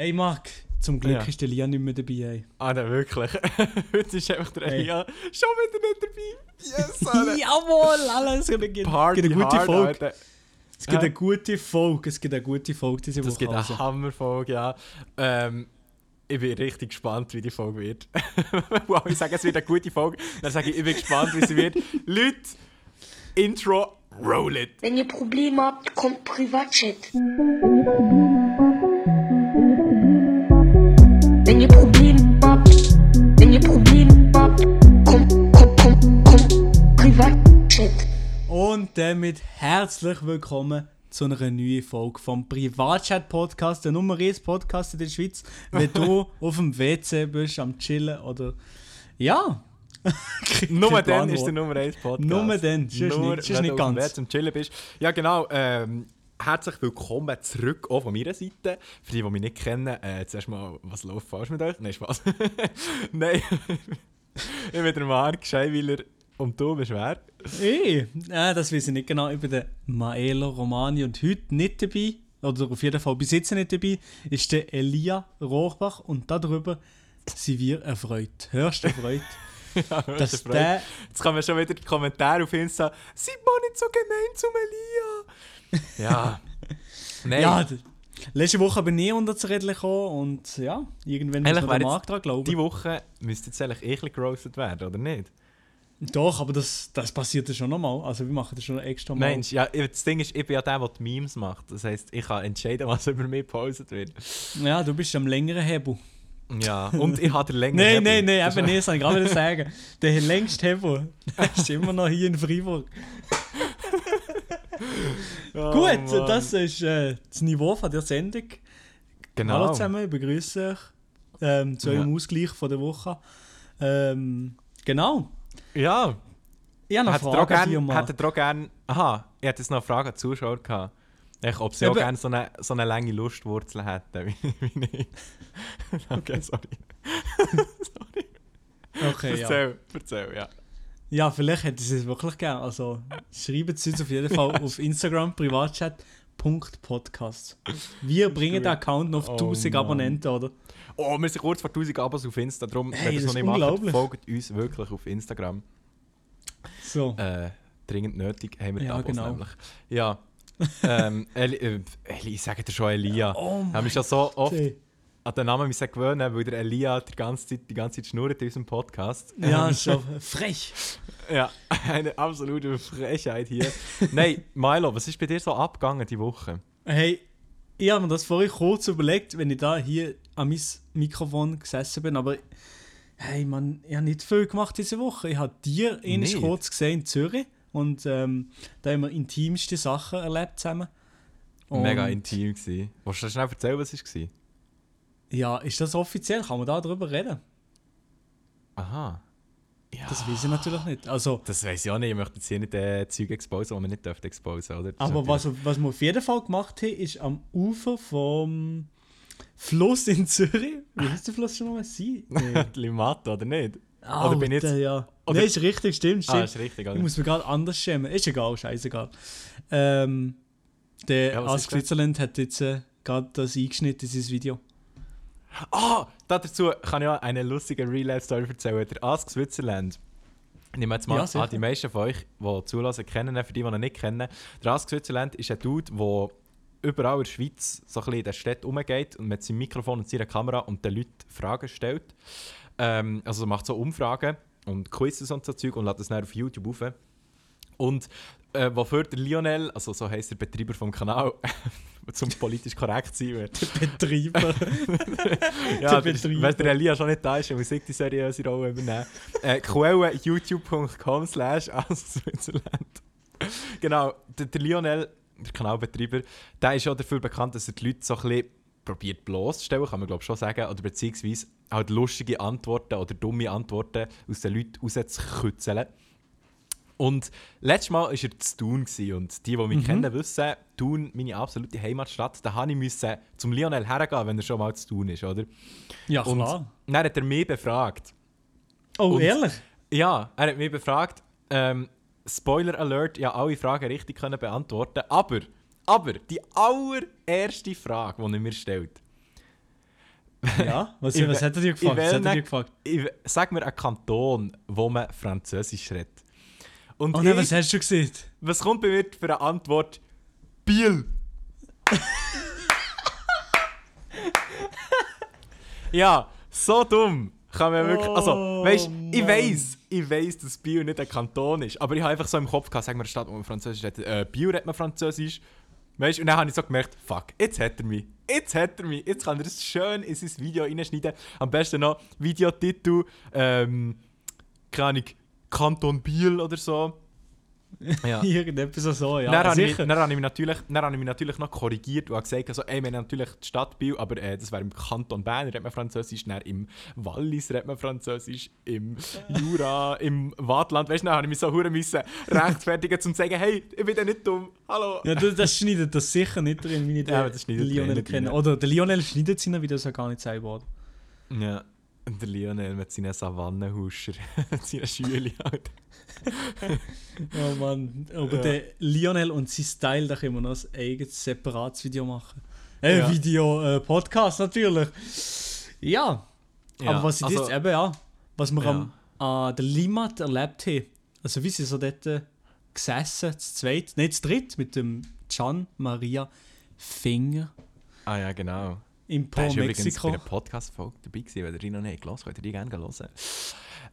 Hey Marc, zum Glück Ja. ist der Lia nicht mehr dabei. Ey. Ah, nein, wirklich. Heute ist einfach der Hey. Elia schon wieder nicht dabei. Yes, Alter. Jawohl, alles. Es gibt, Party gibt eine gute hard, Folge. Alter. Es gibt Hä? eine gute Folge. Es gibt eine gute Folge diese Woche. gibt eine also. Hammerfolge, ja. Ähm, ich bin richtig gespannt, wie die Folge wird. wow, ich sage, es wird eine gute Folge. Dann sage ich, ich bin gespannt, wie sie wird. Leute, Intro, roll it. Wenn ihr Probleme habt, kommt Privatchat. Und damit herzlich willkommen zu einer neuen Folge vom Privatchat-Podcast, der Nummer 1 Podcast in der Schweiz. Wenn du auf dem WC bist, am Chillen oder. Ja! Nur dann ist der Nummer 1 Podcast. Nur dann, sonst Nur, nicht- sonst wenn nicht du ganz. dem Bett zum Chillen bist. Ja, genau. Ähm, herzlich willkommen zurück auch von meiner Seite. Für die, die mich nicht kennen, äh, zuerst mal, was läuft falsch mit euch? Nein, Spaß. Nein. ich bin der Marc Scheiweiler und du bist wer? Hey, äh, das weiß ich nicht genau. Ich bin der Maelo Romani und heute nicht dabei, oder auf jeden Fall bis jetzt nicht dabei, ist der Elia Rohrbach und darüber sind wir erfreut. Hörst du erfreut? Ja, dass das der. Jetzt kommen schon wieder die Kommentare auf Insta. Seid mal nicht so gemein zum Elia. Ja. Nein. Ja, letzte Woche bin ich unter zu reden gekommen und ja, irgendwann muss man den Markt dran glauben. die Woche müsste jetzt eigentlich eh gerostet werden, oder nicht? Doch, aber das, das passiert ja schon nochmal. Also wir machen das schon extra mal. Mensch, ja, das Ding ist, ich bin ja der, der die Memes macht. Das heisst, ich kann entscheiden, was über mich gepostet wird. Ja, du bist am längeren Hebel. Ja, und ich habe den längeren Nein, Hebel. nein, nein, Das eben nicht, wollte ich gerade sagen. Der längste Hebel ist immer noch hier in Freiburg. Oh, Gut, Mann. das ist äh, das Niveau von der Sendung. Genau. Hallo zusammen, ich begrüße euch ähm, zu eurem Ja. Ausgleich von der Woche. Ähm, genau. Ja, Ich habe auch Fragen, die gern, mal. hätte ihr auch gern... Aha, ich hätte jetzt noch eine Frage an die Zuschauer gehabt. Ich, ob sie auch Eben- gerne so eine, so eine lange Lustwurzel hätten, wie, wie ich. Okay, sorry. sorry. Okay, ja. Erzähl, erzähl, ja. ja, vielleicht hätten sie es wirklich gerne. Also schreibt es uns auf jeden Fall auf Instagram, privatchat.podcast. Wir bringen den Account noch auf Oh 1000 Mann. Abonnenten, oder? Oh, wir sind kurz vor 1000 Abos auf Insta, darum, Hey, wenn ihr es noch nicht macht, folgt uns wirklich auf Instagram. So. Äh, dringend nötig haben wir die Ja, Abos genau. nämlich. Ja. ähm, Eli, äh, Eli, ich sage dir schon Elia. Oh Ich habe mich schon so oft Gott. an den Namen müssen gewöhnen, weil der Elia die ganze Zeit, die ganze Zeit schnurrt in unserem Podcast. Ja, Ähm, schon frech. ja, eine absolute Frechheit hier. Nein, Milo, was ist bei dir so abgegangen die Woche? Hey, ich habe mir das vorhin kurz überlegt, wenn ich da hier an mein Mikrofon gesessen bin, aber hey Mann, ich habe nicht viel gemacht diese Woche. Ich habe dir ähnlich kurz gesehen in Zürich und ähm, da haben wir intimste Sachen erlebt zusammen. Und Mega intim gewesen. Willst du schnell erzählen, was es war? Ja, ist das offiziell? Kann man da drüber reden? Aha. Ja. Das weiß ich natürlich nicht. Also, Das weiß ich auch nicht. Ich möchte jetzt hier nicht äh, Zeug exposen, die man nicht dürfte exposen, oder? Das aber was, was wir auf jeden Fall gemacht haben, ist am Ufer vom Fluss in Zürich. Wie heißt der Fluss schon nochmal? Sie? Nee. Limato, oder nicht? Oder bin ich Alter, jetzt- ja. oder- Nein, ist richtig, stimmt, stimmt. Ah, ist richtig, oder? Ich muss mir gerade anders schämen. Ist egal, scheißegal. Ähm, der Ja, Ask? Switzerland hat jetzt äh, gerade das eingeschnitten, dieses Video. Ah, dazu kann ich auch eine lustige Real-Life-Story erzählen. Der Ask Switzerland. Ich nehme jetzt mal Ja, an, die meisten von euch, die zulassen, kennen für die, die ihn nicht kennen. Der Ask Switzerland ist ein Dude, der überall in der Schweiz so ein bisschen in den Städten rumgeht und mit seinem Mikrofon und seiner Kamera und den Leuten Fragen stellt. Ähm, also macht so Umfragen und Quizzes und so Zeug und lädt das dann auf YouTube auf. Und äh, wofür der Lionel, also so heisst der Betreiber vom Kanal, zum politisch korrekt sein wird, Betreiber. ja, Der der, Betreiber. wenn der Elia schon nicht da ist, muss ich die seriöse Rolle übernehmen. Äh, Quelle youtube.com slash Switzerland. Genau, der, der Lionel, der Kanalbetreiber, der ist auch dafür bekannt, dass er die Leute so ein bisschen probiert bloßzustellen, kann man glaube ich schon sagen, oder beziehungsweise halt lustige Antworten oder dumme Antworten aus den Leuten rauszukitzeln. Und letztes Mal war er zu Thun und die, die mich kennen, wissen, Thun, meine absolute Heimatstadt, da musste ich müssen zum Lionel hergehen, wenn er schon mal zu Thun ist, oder? Ja, Und klar. dann hat er mich befragt. Oh, und- ehrlich? Ja, er hat mich befragt. Ähm, Spoiler Alert, ja, alle Fragen richtig können beantworten. Aber, aber, die allererste Frage, die er mir stellt. Ja? Was, Ich was hat er dir gefragt? ich Was hat er dir gefragt? Ich, sag mir einen Kanton, wo man Französisch redet. Und Oh nein, ich, was hast du gesehen? was kommt bei mir für eine Antwort? Biel. ja, so dumm. Kann man wirklich. Also, Oh, weißt ich Mann. weiß, ich weiß, dass Biel nicht ein Kanton ist. Aber ich habe einfach so im Kopf gehabt, sag mir eine Stadt, wo man Französisch redet. Äh, Biel redet man Französisch. Weißt und dann habe ich so gemerkt, fuck, jetzt hat er mich. Jetzt hat er mich. Jetzt kann er das schön in sein Video reinschneiden. Am besten noch Videotitel, ähm, keine Ahnung, Kanton Biel oder so. Ja. Irgendetwas so, ja. dann, habe ich, dann, habe ich mich natürlich, dann habe ich mich natürlich noch korrigiert und habe gesagt, also, ey, wir haben natürlich die Stadt Biel, aber äh, das wäre im Kanton Bern redet man Französisch, dann im Wallis redet man Französisch, im Jura, im Waadtland, weißt du, dann habe ich mich so hure müssen rechtfertigen, um zu sagen, hey, ich bin ja nicht dumm, hallo. Ja, das, das schneidet das sicher nicht drin, wie ich den, Ja, das den Lionel kenne. Oder der Lionel schneidet noch, wie das ja gar nicht sein wird. Ja. Und der Lionel mit seinen Savannenhuscher, seinen Schüler halt. Oh Mann, aber Ja. der Lionel und sein Style, da können wir noch ein eigenes separates Video machen. Äh, Ja. Video, äh, Podcast natürlich. Ja, aber was ich also, jetzt eben, ja, was wir Ja. am an der Limmat erlebt haben, also wie sie so dort äh, gesessen, zu zweit, nicht zu dritt, mit dem Gian Maria Finger Ah ja, genau. Im Po ist übrigens Mexiko. bei einer Podcast-Folge dabei gewesen, wenn ihr ihn noch nicht gehört könnt ihr die gerne hören.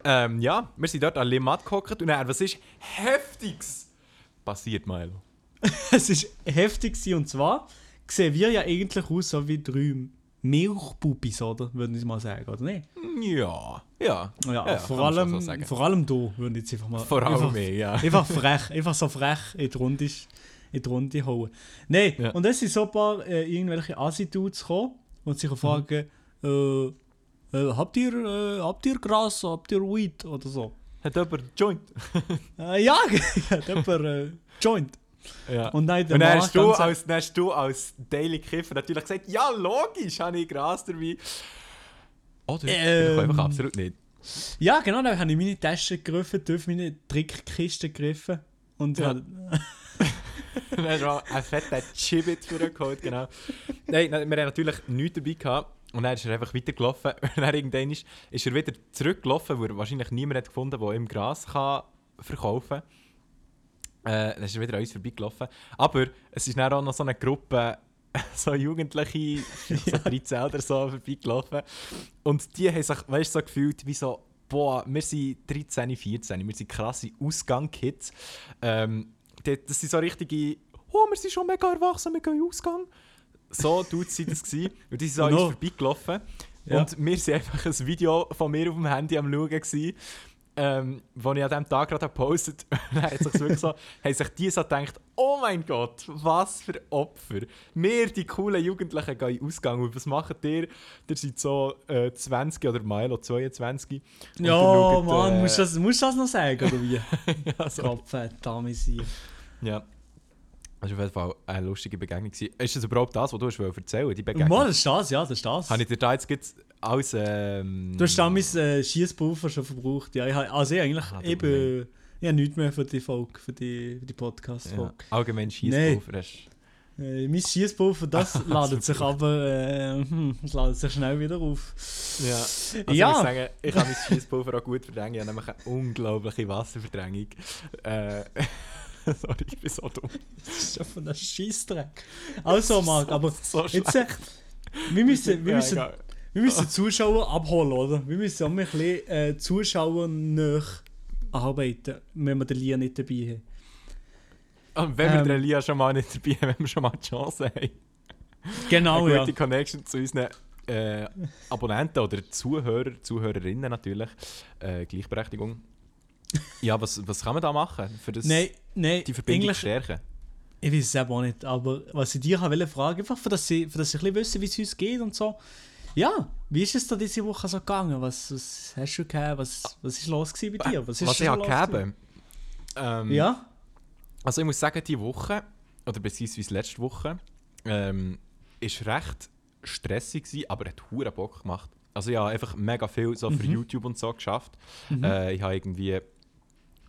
Ähm, ja, wir sind dort an Limmat gehockt und dann, was ist Heftiges passiert, Milo? Es ist heftig gewesen, und zwar sehen wir ja eigentlich aus so wie drei Milchbubis, oder? Würde ich mal sagen, oder nicht? Ja, ja. Ja, Ja, vor, allem, so vor allem du, würde ich jetzt einfach mal. Vor allem einfach, mehr, ja. einfach frech, einfach so frech in die Runde, in die Runde hauen. Nein, Ja. und es sind so ein paar äh, irgendwelche Asi-Dudes gekommen und sich fragen, Mhm. äh, äh, habt, ihr, äh, habt ihr Gras, habt ihr Weed oder so? Hat jemand Joint? Äh, ja, hat jemand äh, Joint. Ja. Und dann Und dann hast, du als, dann hast du als Daily Kiffer natürlich gesagt, ja, logisch, habe ich Gras dabei. Oder? Ähm. Einfach absolut nicht. Ja, genau, dann habe ich meine Tasche gegriffen, durch meine Trickkiste gegriffen und Ja. dann auch einen fetten Chibit für den Code, genau. Nein, wir haben natürlich nichts dabei gehabt. Und dann ist er einfach weitergelaufen. Und dann irgendwann ist, ist er wieder zurückgelaufen, wo er wahrscheinlich niemand hat gefunden der ihm Gras kann verkaufen kann. Äh, dann ist er wieder an uns vorbeigelaufen. Aber es ist dann auch noch so eine Gruppe, so Jugendliche, so 13 oder so, vorbeigelaufen. Und die haben sich, weißt so gefühlt wie so, boah, wir sind 13, 14, wir sind krasse Ausgang-Kids. Ähm, das sind so richtige, oh, wir sind schon mega erwachsen, wir gehen Ausgang. So tut sie das gewesen. Und die sind an uns vorbeigelaufen. Ja. Und wir waren einfach ein Video von mir auf dem Handy am schauen. Gewesen, ähm, wo ich an diesem Tag gerade gepostet habe. hat sich wirklich so, haben sich die so gedacht, oh mein Gott, was für Opfer. Wir, die coolen Jugendlichen, gehen in Ausgang. Und was macht ihr? Ihr seid so äh, 20 oder Milo 22. Und ihr Ja, schaut, Mann, äh, musst, du das, musst das noch sagen, oder wie? ja. Kopf, Dame sein. Ja. Das war auf jeden Fall eine lustige Begegnung. gewesen. Ist das überhaupt das, was du hast erzählen die Begegnung? Mal, das ist das, ja, das ist das. Habe ich dir da jetzt gleich alles... Ähm, Du hast damals äh, Schießpulver schon verbraucht. Ja, ich habe also ich eigentlich Ah, du eben ich habe nichts mehr für die Folge, für die, für die ja, Podcast-Folge. allgemein Schießpulver hast Äh, mein Schießpulver, das ladet sich aber äh, hm, das ladet sich schnell wieder auf. Ja, also Ja. ich muss sagen, ich kann mein Schießpulver auch gut verdrängen. Ich habe nämlich eine unglaubliche Wasserverdrängung. Äh, sorry, ich bin so dumm. Das ist schon von der Schießdreck. Also, Marc, aber so jetzt, äh, wir müssen, wir Ja, müssen, wir müssen Zuschauer abholen, oder? Wir müssen auch ein bisschen äh, Zuschauer nach arbeiten, wenn wir den Lia nicht dabei haben. Und wenn wir Ähm. den Elia schon mal nicht dabei haben, wenn wir schon mal die Chance haben, Genau, eine ja. gute Connection zu unseren äh, Abonnenten oder Zuhörer, Zuhörerinnen natürlich, äh, Gleichberechtigung. Ja, was, was kann man da machen, für das, Nein, nein, die Verbindung zu stärken? ich weiß es eben auch nicht, aber was ich dir wollte fragen, einfach für dass sie, für dass sie ein bisschen wissen, wie es uns geht und so. Ja, wie ist es da diese Woche so gegangen? Was, was hast du gehabt? Was, was ist los gewesen bei dir? Was, ist Was so ich habe los gegeben? Ähm? Ja? Also ich muss sagen, diese Woche, oder beziehungsweise letzte Woche, ähm, ist recht stressig gewesen, aber hat hure Bock gemacht. Also ich habe einfach mega viel so für Mhm. YouTube und so geschafft. Mhm. Äh, ich habe irgendwie,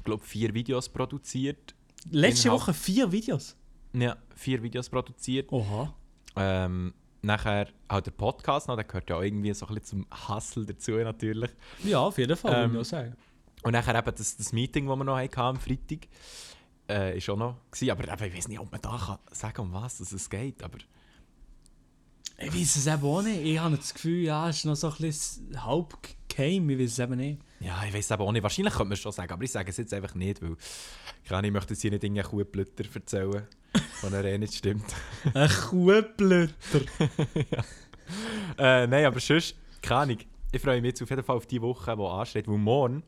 glaube vier Videos produziert. Letzte Woche vier Videos. Ja, vier Videos produziert. Oha. Ähm, nachher auch der Podcast noch, der gehört ja auch irgendwie so ein bisschen zum Hustle dazu natürlich. Ja, auf jeden Fall, Ähm, würde ich sagen. Und nachher eben das, das Meeting, das wir noch hatten am Freitag, äh, ist auch noch gewesen. Aber eben, ich weiß nicht, ob man da kann sagen um was es geht, aber Ich weiß es eben auch nicht. Ich habe das Gefühl, ja, es ist noch so ein bisschen halb geheim. Ich weiß es eben nicht. Ja, ich weiß eben auch nicht. Wahrscheinlich könnte man es schon sagen, aber ich sage es jetzt einfach nicht, weil ich, kann, ich möchte jetzt hier nicht irgendeine Kuhblüter erzählen, von er eh nicht stimmt. Ein Kuhblötter. äh, nein, aber sonst, keine Ahnung. Ich freue mich jetzt auf jeden Fall auf die Woche, die ansteht, weil morgen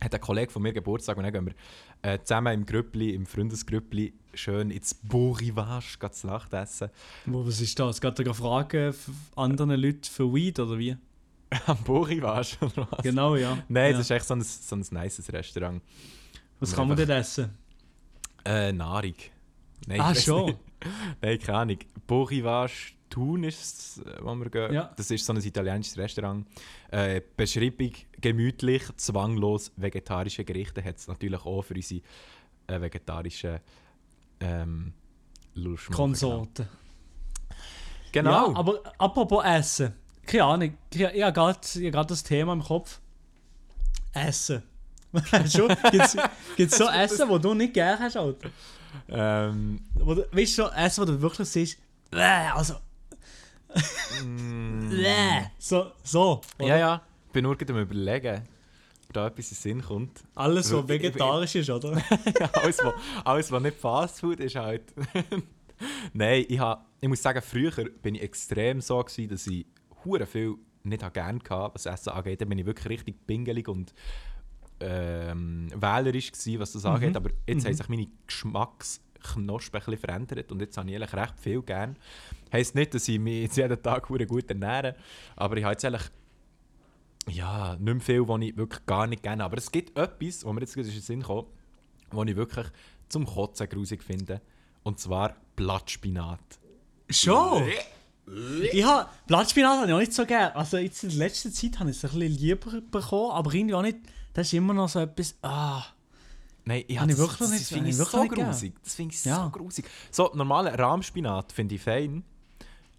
hat ein Kollege von mir Geburtstag und dann gehen wir äh, zusammen im Grüppli, im Freundesgrüppli, schön ins Beau Rivage gehen zu Nacht essen. Was ist das? Geht da fragen anderen Leuten für Weed oder wie? Am Beau Rivage, oder was? Genau, ja. Nein, ja. das ist echt so ein, so ein nices Restaurant. Was kann man denn essen? Äh, Nahrung. Nein, ah, schon. nicht. Nein, keine Ahnung. Rivage Thun ist es, äh, wo wir gehen. Ja. Das ist so ein italienisches Restaurant. Äh, Beschreibung gemütlich, zwanglos vegetarische Gerichte hat es natürlich auch für unsere äh, vegetarischen ähm, Lustschmucken. Konsorten. Genau. Ja, aber apropos Essen. Keine Ahnung. Ich, ich habe gerade hab das Thema im Kopf. Essen. Gibt es so Essen, wo du nicht gerne hast? Alter? ähm, Wo du, weißt du, so Essen, wo du wirklich siehst, äh, also, äh, so, so. oder? ja, ja. Ich bin nur gerade am überlegen, ob da etwas in Sinn kommt. Alles, was ich- vegetarisch ist, oder? ja, alles, was, alles, was nicht Fastfood ist, halt. Nein, ich, ha, ich muss sagen, früher bin ich extrem so, gewesen, dass ich hure viel nicht ha gern hatte, was Essen angeht. Da bin ich wirklich richtig pingelig und ähm, wählerisch gewesen, was das angeht. Aber jetzt haben sich meine Geschmacksknospen ein bisschen verändert und jetzt habe ich eigentlich recht viel gern. Heisst nicht, dass ich mich jetzt jeden Tag hure gut ernähre, aber ich habe jetzt eigentlich ja, nicht mehr viel, was ich wirklich gar nicht gerne Aber es gibt etwas, wo mir jetzt gerade in den Sinn kommt, was ich wirklich zum Kotzen grusig finde. Und zwar Blattspinat. Schon? Ich habe Blattspinat habe ich auch nicht so gerne. Also jetzt in letzter Zeit habe ich es ein bisschen lieber bekommen, aber irgendwie auch nicht. Das ist immer noch so etwas. Ah. Nein, ich Habe wirklich das, nicht- das finde ich so grusig. Das finde ich Ja. so grusig. So, normalen Rahmspinat finde ich fein.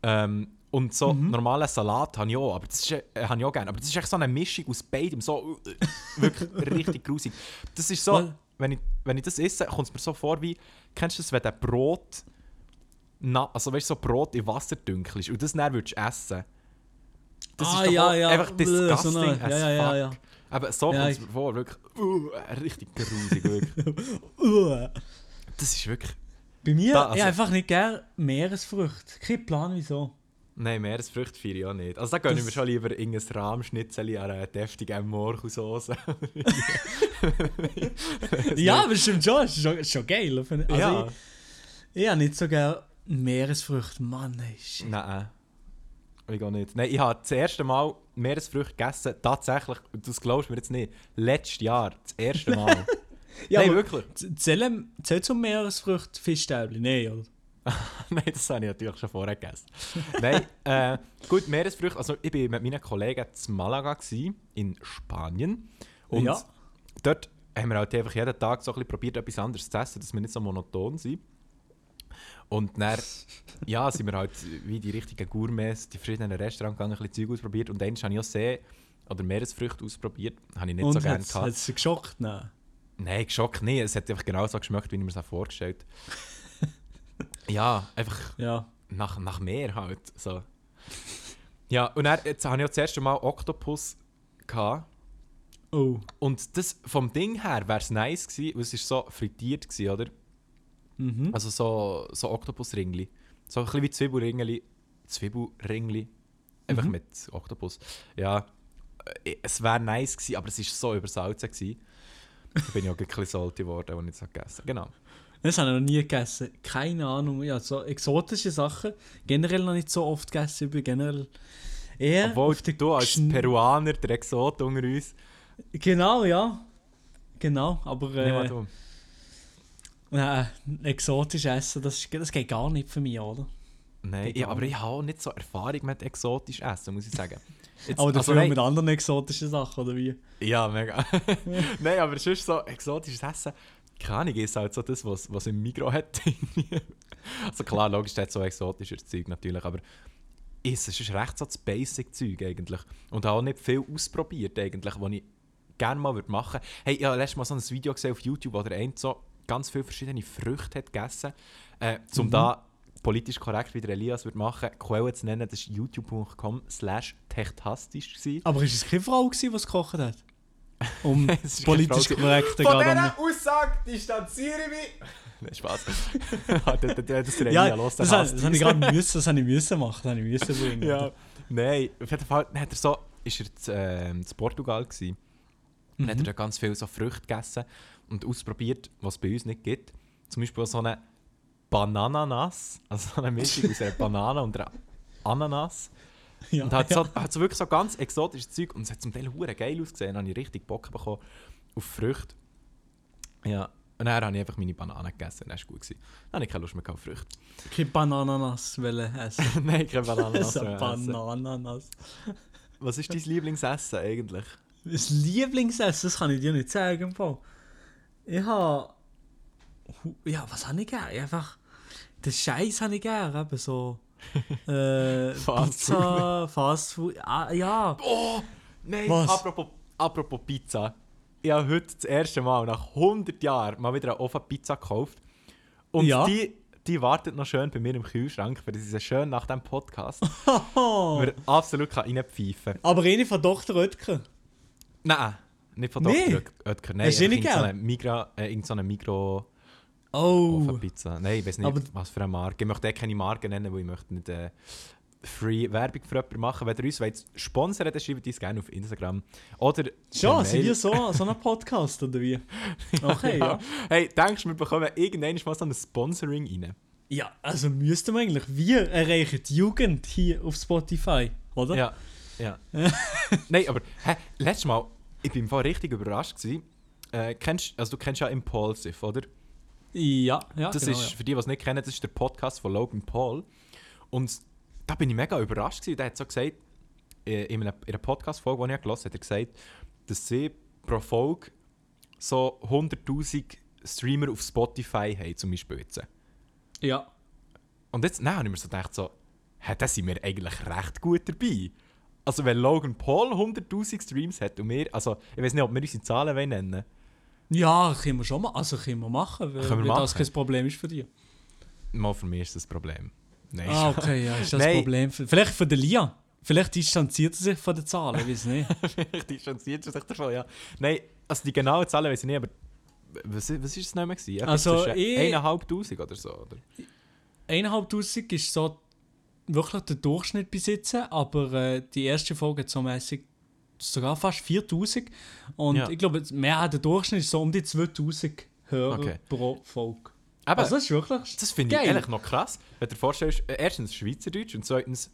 Ähm, und so Mhm. normalen Salat habe ich auch, aber das ist, äh, habe ich auch gerne. Aber das ist echt so eine Mischung aus beidem, so äh, wirklich richtig grusig. Das ist so, wenn ich, wenn ich das esse, kommt es mir so vor wie, kennst du das, wenn der Brot, na, also weißt du, so Brot in Wasser dünkelst und das dann würdest du essen. Das Ah, ist ja, ja. einfach Bläh, so disgusting eine- as ja, ja, ja, fuck. Aber so kommt es ich- mir vor, wirklich, uh, richtig grusig, wirklich. Uh. Das ist wirklich... Bei mir, Da, ich also- habe einfach nicht gerne Meeresfrüchte. Kein Plan, wieso. Nein, Meeresfrüchte feiere ich auch nicht. Also da gönne ich mir schon lieber irgendein Rahmschnitzel an einer deftigen Morchusauce. Ja, aber stimmt schon. Es ist schon, schon geil. ich. Also ja. ich, ich habe nicht so gerne Meeresfrüchte. Mann, ey, shit. Nein, ich auch nicht. Nein, ich habe das erste Mal Meeresfrüchte gegessen, tatsächlich, das glaubst du mir jetzt nicht, letztes Jahr, das erste Mal. Ja, Nein, wirklich. Zählen zählt zum Meeresfrüchte Fischstäbchen? Nein, oder? Nein, das habe ich natürlich schon vorher gegessen. Nein, äh, gut, Meeresfrüchte. Also, ich war mit meinen Kollegen in Malaga, gewesen, in Spanien. Und Ja. dort haben wir halt einfach jeden Tag so ein bisschen probiert, etwas anderes zu essen, dass wir nicht so monoton sind. Und dann ja, sind wir halt wie die richtigen Gourmets, die verschiedenen Restaurants gegangen, ein bisschen Zeug ausprobiert. Und dann habe ich auch See- oder Meeresfrüchte ausprobiert. Habe ich nicht so Und gerne hat gehabt. es geschockt? Nein. Nein, geschockt nicht. Es hat einfach genau so geschmeckt, wie ich mir das vorgestellt Ja, einfach Ja. nach, nach Meer halt. So. Ja, und dann, jetzt habe ich ja das erste Mal Oktopus gehabt. Oh. Und das, vom Ding her wäre es nice gewesen, weil es ist so frittiert war, oder? Mhm. Also so, so Oktopusringli. So ein bisschen wie Zwiebelringli. Zwiebelringli. Einfach Mhm. mit Oktopus. Ja, äh, es wäre nice gewesen, aber es war so übersalzen. Gewesen. Da bin ich auch ein bisschen salty geworden, als ich es gegessen habe. Genau. Das habe ich noch nie gegessen. Keine Ahnung. Ja, so exotische Sachen. Generell noch nicht so oft gegessen. Ich bin generell eher Obwohl du als Schn- Peruaner, der Exot unter uns, Genau, ja. Genau, aber äh. Nein, exotisch essen, das, ist- das geht gar nicht für mich, oder? Nein, ja, aber ich habe auch nicht so Erfahrung mit exotisch Essen, muss ich sagen. Jetzt, Aber dafür also, nein, mit anderen exotischen Sachen, oder wie? Ja, mega. nein, aber sonst so exotisches Essen, keine Ahnung, ist halt so das, was, was im Migros hat. also klar, logisch, hat so exotisches Zeug natürlich, aber es ist recht so das Basic-Zeug eigentlich. Und habe auch nicht viel ausprobiert eigentlich, was ich gerne mal würde machen würde. Hey, ich habe letztes Mal so ein Video gesehen auf YouTube, wo der eine so ganz viele verschiedene Früchte hat gegessen äh, um Mhm. da politisch korrekt, wie der Elias würde machen, Quelle zu nennen, das war youtube.com slash techtastisch. gewesen. Aber ist es keine Frau, die es gekocht hat? Um politisch gewesen. korrekte Von dieser Aussage distanziere ich mich! Nein, Spaß. das, Ja, los, das, das, das habe ich gerade müssen, das habe ich müssen machen, das habe ich müssen bringen. Ja. Nein, auf jeden Fall hat er so, ist er zu, ähm, zu Portugal gewesen. Und Mhm. hat er da ganz viele so Früchte gegessen und ausprobiert, was es bei uns nicht gibt. Zum Beispiel so eine Banananas, also so eine Mischung aus einer Banane und einer Ananas. ja, Und hat, ja. so, hat so wirklich so ganz exotisches Zeug und es hat zum Teil hure geil ausgesehen. Da habe ich richtig Bock bekommen auf Früchte. Ja, und dann habe ich einfach meine Bananen gegessen das war gut. Gewesen. Dann habe ich keine Lust mehr auf Früchte. Keine Banananas wollen essen. Nein, keine Bananen. So Banananas. Was ist dein Lieblingsessen eigentlich? Das Lieblingsessen, das kann ich dir nicht sagen. Fall. Ich habe. Ja, was habe ich gern? Einfach. Den Scheiß habe ich gern. Eben so. Äh, Fast Pizza, Fast Food. Ah, ja. Oh! Nein, Was? apropos, apropos Pizza. Ich habe heute das erste Mal nach 100 Jahren mal wieder eine Ofenpizza gekauft. Und Ja. die, die wartet noch schön bei mir im Kühlschrank, weil sie sie schön nach dem Podcast mir absolut kann reinpfeifen kann. Aber eine von Dr. Oetker. Nein, nicht von Nee. Dr. Oetker. Nein, Hast du nicht irgend so gern? eine Migra, äh, irgend so eine Mikro Oh. Ofenpizza. Nein, ich weiß nicht, Aber- was für eine Marke. Ich möchte eh keine Marke nennen, weil ich möchte nicht äh, free Werbung für jemanden machen. Wenn ihr uns wollt sponsern dann schreibt uns gerne auf Instagram. Oder Schon, sind wir so, so ein Podcast oder wie? Okay, ja. Hey, denkst du, wir bekommen irgendwann mal so ein Sponsoring rein? Ja, also müssten wir eigentlich. Wir erreichen die Jugend hier auf Spotify, oder? Ja. ja. Nein, aber hä, letztes Mal, ich bin im Fall richtig überrascht. Gewesen. Äh, kennst, also du kennst ja Impulsive, oder? Ja, ja. Das genau, ist, für die, die es nicht kennen, das ist der Podcast von Logan Paul. Und da bin ich mega überrascht gewesen. Der hat so gesagt, äh, in einer, in einer Podcast-Folge, die ich gelesen habe, hat er gesagt, dass sie pro Folge so 100'000 Streamer auf Spotify haben, zum Beispiel jetzt. ja. ja. Und jetzt nein, habe ich mir so gedacht, so, hä, da sind wir eigentlich recht gut dabei. Also wenn Logan Paul 100'000 Streams hat und wir, also ich weiß nicht, ob wir unsere Zahlen wollen nennen Ja, können wir schon mal. Also können wir machen, weil, Können wir weil das machen. kein Problem ist für dich. Mal für mich ist das Problem. Nein. Ah, okay, ja, ist das Nein. Problem. Für, vielleicht für den Lia. Vielleicht distanziert er sich von den Zahlen, ich weiß nicht. Vielleicht distanziert er sich davon, ja. Nein, also die genauen Zahlen weiß ich nicht, aber was, was ist es nicht mehr gewesen? Also, ich- 1'500 oder so, oder? Eineinhalbtausend ist so wirklich der Durchschnitt besitzen, aber äh, die erste Folge hat so mäßig sogar fast 4000. Und Ja. ich glaube, mehr der Durchschnitt ist so um die 2000 Hörer Okay. pro Folge. Aber Also das ist wirklich. das finde ich geil. ehrlich noch krass, wenn du dir vorstellst, äh, erstens Schweizerdeutsch und zweitens,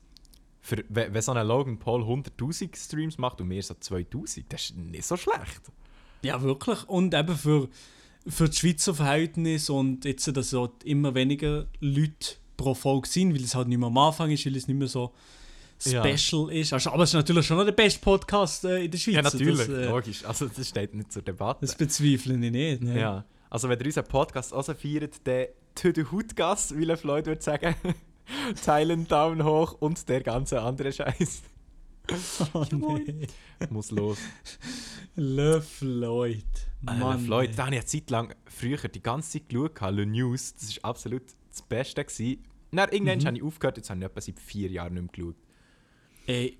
für, wenn, wenn so ein Logan Paul 100'000 Streams macht und wir so 2000, das ist nicht so schlecht. Ja, wirklich. Und eben für, für das Schweizer Verhältnis und jetzt, dass so immer weniger Leute pro Folge sind, weil es halt nicht mehr am Anfang ist, weil es nicht mehr so Ja. special ist. Also, aber es ist natürlich schon noch der beste Podcast äh, in der Schweiz. Ja, natürlich, Das, äh, logisch. Also das steht nicht zur Debatte. das bezweifle ich nicht. Ne? Ja, also wenn ihr unseren Podcast auch so feiert, dann «To the Hutgas», wie Floyd würde sagen. Teilen, Daumen hoch und der ganze andere Scheiß. Oh, nee. Muss los. Le Floyd. Mann, Mann, Le Floyd, da habe ich eine Zeit lang früher die ganze Zeit geschaut, Le News, das war absolut das Beste. Gewesen. Dann irgendwann Mhm. habe ich aufgehört, jetzt habe ich etwa seit vier Jahren nicht mehr geschaut. Ey,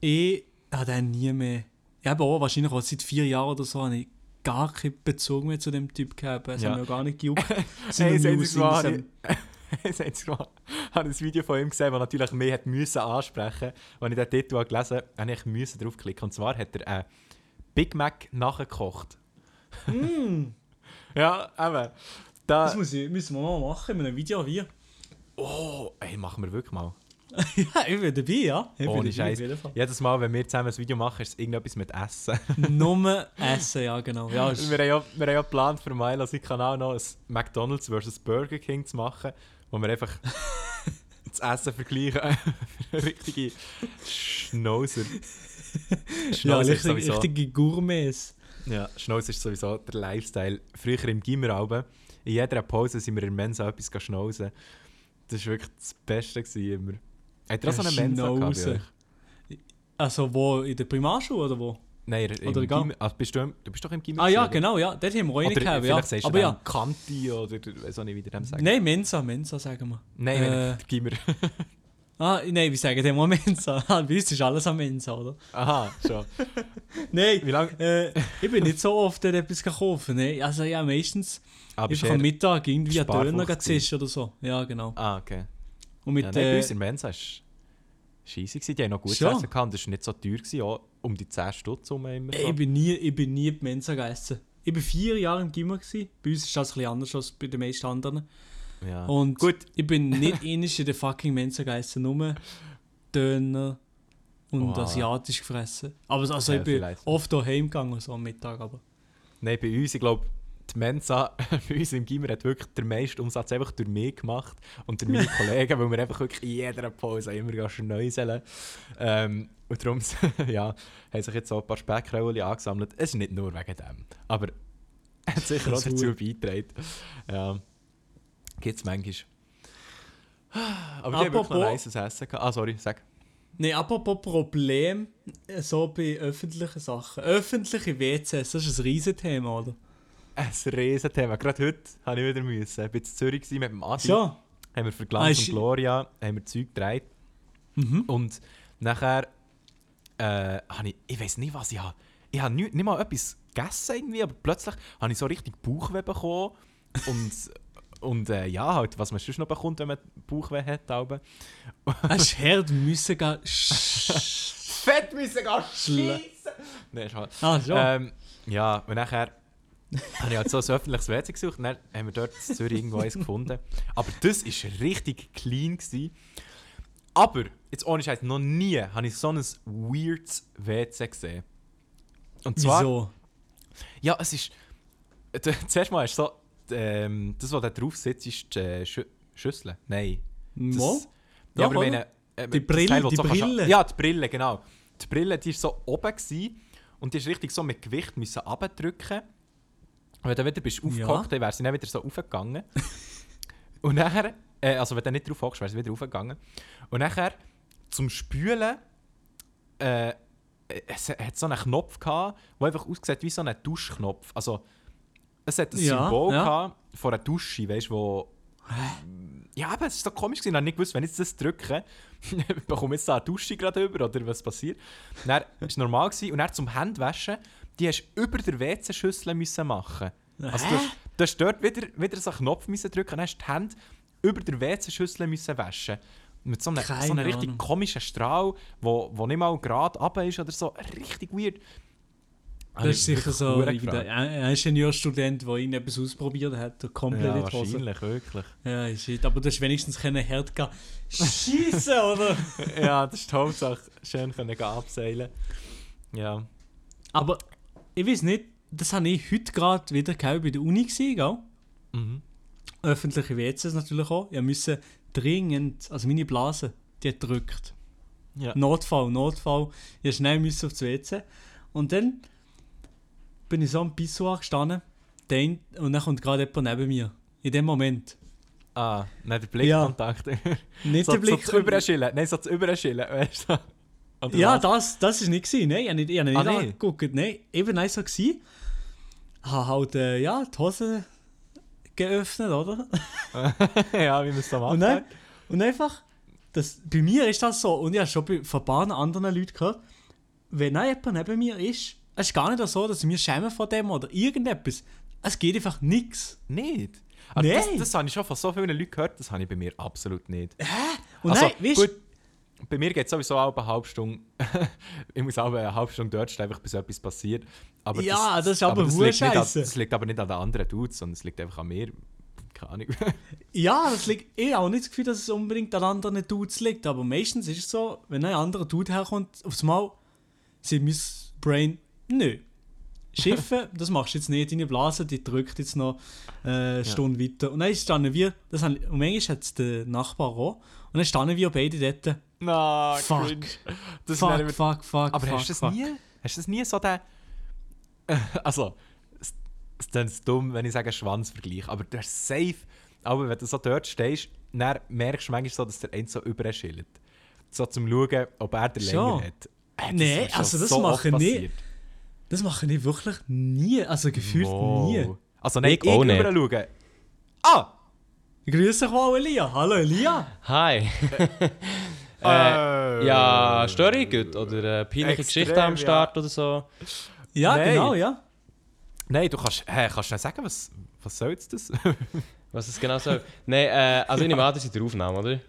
ich habe den nie mehr. Ich habe auch wahrscheinlich auch seit vier Jahren oder so habe ich gar keinen Bezug mehr zu dem Typ gehabt. Es Ja. hat mir gar nicht gejuckt. Hey, das einzige Mal das einzige Mal habe ich ein Video von ihm gesehen, das natürlich mehr hat müssen ansprechen musste. Als ich den Titel gelesen habe, habe ich müssen draufklicken. Und zwar hat er einen Big Mac nachgekocht. Mm, Ja, eben. Da, das muss ich, müssen wir mal machen in einem Video hier. oh, ey, machen wir wirklich mal. ja, ich bin dabei, ja. Ich Ohne Scheiß. Jedes Mal, wenn wir zusammen ein Video machen, ist es irgendetwas mit Essen. Nur Essen, ja genau. Ja, wir, haben ja, wir haben ja geplant, für Milo seinen Kanal noch ein McDonalds vs. Burger King zu machen, wo wir einfach das Essen vergleichen. Richtige Schnauzer. ja, Schnauzer ist richtig, sowieso... richtige Gourmets. Ja, Schnauzer ist sowieso der Lifestyle. Früher im Gimmeralben, in jeder Pause sind wir in der Mensa etwas schnauzen. Das war wirklich das Beste immer. Habt ihr auch so eine Mensa gehabt? Also wo, in der Primarschule oder wo? Nein, im Oder. Gimmi- ah, bist du, im- du bist doch im Gimmi Ah ja, genau, ja. Dort haben wir auch Oder, eine oder gehabt, ja. sagst Aber ja. Kanti oder auch nicht, wie du dem sagst. Nein, Mensa, Mensa sagen wir. Nein, Äh. Gimmer. Ah, nein, wir sagen dem auch Mensa. Bei uns ist alles am Mensa, oder? Aha, schon. Nein, Wie lange? äh, ich bin nicht so oft etwas kaufen. Nee. Also ja, meistens einfach am Mittag irgendwie einen Döner zischen oder so. Ja, genau. Ah, okay. Und mit ja, nein, bei äh, uns in Mensa ist scheisse gewesen. Die haben noch gut Schon? essen gehabt. Das war nicht so teuer, gewesen, auch um die 10 Stutz immer so. ich, bin nie, ich bin nie bei Mensa gegessen. Ich war vier Jahre im Gimmer. Gewesen. Bei uns ist das ein bisschen anders als bei den meisten anderen. Ja. Und Gut. ich bin nicht ähnlich in der fucking Mensa gegessen, nur Döner und Wow. asiatisch gefressen. Aber also Ja, ich bin vielleicht. oft daheim gegangen, so am Mittag. Aber. Nein, bei uns, ich glaube, die Mensa bei uns im Gimmer hat wirklich den meisten Umsatz einfach durch mich gemacht und durch meine Kollegen, weil wir einfach wirklich in jeder Pause immer schneuseln. Ähm, und darum ja, haben sich jetzt so ein paar Speckrollen angesammelt. Es ist nicht nur wegen dem, aber hat sicher auch dazu beigetragen. Ja, gibt es manchmal. Aber die haben wirklich noch nices Essen gehabt. Ah, sorry, sag. Nein, apropos Problem, so bei öffentlichen Sachen. Öffentliche WCs, das ist ein Riesenthema, oder? Ein Riesenthema. Gerade heute habe ich wieder müssen. Ich war in Zürich mit dem Adi. So. haben wir für Ah, Glanz ist- und Gloria haben wir Zeug gedreht. Mhm. Und nachher äh, habe ich, ich weiß nicht, was ich habe. Ich habe nicht, nicht mal etwas gegessen irgendwie, aber plötzlich habe ich so richtig Bauchweh bekommen. und und äh, ja, halt, was man sonst noch bekommt, wenn man Bauchweh hat. Aber. Hast du Herd müssen gehen? Fett müssen gehen schiessen! Nein, schade. Ah, schon. Ähm, ja, und nachher habe ich halt so ein öffentliches WC gesucht und dann haben wir dort in Zürich irgendwo eins gefunden. Aber das war richtig clean. Gewesen. Aber, jetzt ohne Scheiß, noch nie habe ich so ein weirdes WC gesehen. Und zwar, Wieso? ja, es ist. Zuerst mal ist so, ähm, das, was da drauf sitzt, ist die äh, Schü Schüssel. Nein. Das, Mo? ja, Doch, aber meine, äh, Die Brille, Teil, die so kannst- Brille. Ja, die Brille, genau. Die Brille, die war so oben gewesen, und die ist richtig so mit Gewicht müssen abdrücken. Wenn du wieder bist aufgehockt, dann wäre sie dann wieder so aufgegangen. und nachher, äh, also wenn du nicht drauf hockst, wäre sie wieder aufgegangen. Und nachher, zum Spülen, äh, es hat so einen Knopf gehabt, der einfach ausgesehen wie so ein Duschknopf. Also, es hat ein Ja, Symbol ja. gehabt von einer Dusche, weißt du, wo. Ja, aber es war so komisch, gewesen. ich habe nicht gewusst, wenn ich jetzt das drücke, bekomme ich jetzt da eine Dusche gerade über oder was passiert. Dann war es normal gewesen. und dann zum Händwaschen, die hast du über der WC-Schüssel müssen machen. Also du hast, du hast dort wieder, wieder so einen Knopf müssen drücken und hast die Hände über der WC-Schüssel waschen. Mit so einem, so einem richtig Ahnung. komischen Strahl, wo, wo nicht mal gerade runter ist oder so. Richtig weird. Das ist sicher so ein Ingenieurstudent, der irgendetwas ausprobiert hat und komplett Ja, wahrscheinlich, wirklich. Ja, shit. Aber du hast wenigstens können Herd gehen. Scheiße, oder? ja, das ist die Hauptsache. Schön können abseilen. Ja. Aber ich weiß nicht, das habe ich heute gerade wieder bei der Uni gesehen, gell? Mhm. Öffentliche WCs natürlich auch. Ich musste dringend, also meine Blase, die hat gedrückt. Ja. Notfall, Notfall. Ich musste schnell müssen aufs WC. Und dann bin ich so am Pissoir gestanden den, und dann kommt gerade jemand neben mir. In dem Moment. Ah, nein, der Blickkontakt. Nicht so, der Blick. so. Nein, so zu überschillen, weißt du? Oder ja, was? das, das ist nicht gewesen. Nein, ich habe nicht, ich habe nicht Ah, nee? angeguckt. Nein, eben nein, so gewesen. Habe halt, äh, ja, die Hose geöffnet, oder? ja, wie man es so macht. Und, dann, und einfach, das, bei mir ist das so, und ich habe schon bei, von ein paar anderen Leuten gehört, wenn jemand neben mir ist, es ist gar nicht so, dass ich mich schäme von dem oder irgendetwas. Es geht einfach nichts. Nicht? Also Nein. Das, das habe ich schon von so vielen Leuten gehört, das habe ich bei mir absolut nicht. Und also, nein, weißt, gut, bei mir geht es sowieso auch eine halbe Stunde. ich muss auch eine halbe Stunde dort stehen, einfach bis etwas passiert. Aber Ja, das ist aber das hure liegt, nicht an, das liegt aber nicht an den anderen Dudes, sondern es liegt einfach an mir. Keine Ahnung. ja, das liegt, ich habe auch nicht das Gefühl, dass es unbedingt an anderen Dudes liegt, aber meistens ist es so, wenn ein anderer Dude herkommt, aufs Mal, sieht mein Brain, nö. Schiffen, das machst du jetzt nicht, deine Blase, die drückt jetzt noch äh, eine Stunde weiter. Und dann standen wir, das haben, und manchmal hat es der Nachbar auch, und dann standen wir beide dort, Na, Fuck. cringe. Das fuck, wäre- fuck, fuck, Aber fuck, hast du das fuck. nie? Hast du das nie so den. Also, es es ist dumm, wenn ich sage Schwanzvergleich, aber hast safe. Aber wenn du so dort stehst, dann merkst du manchmal so, dass der eins so überschillt. so zum Schauen, ob er den länger hat. Äh, schon also das so mache ich- passiert. Das mache ich wirklich nie. Also gefühlt Wow. nie. Also nein, Ich ich, auch nicht. schauen. Ah! Grüße mal Elia. Hallo Elia. Hi. Äh, äh, ja, Störung gut? Oder äh, peinliche Extrem, Geschichte am ja. Start oder so? Ja, Nein. genau, ja. Nein, du kannst, hä, kannst du nicht sagen, was, was soll jetzt das? Was es genau soll? Nein, äh, also ich nehme an, das ist der Aufnahme, oder?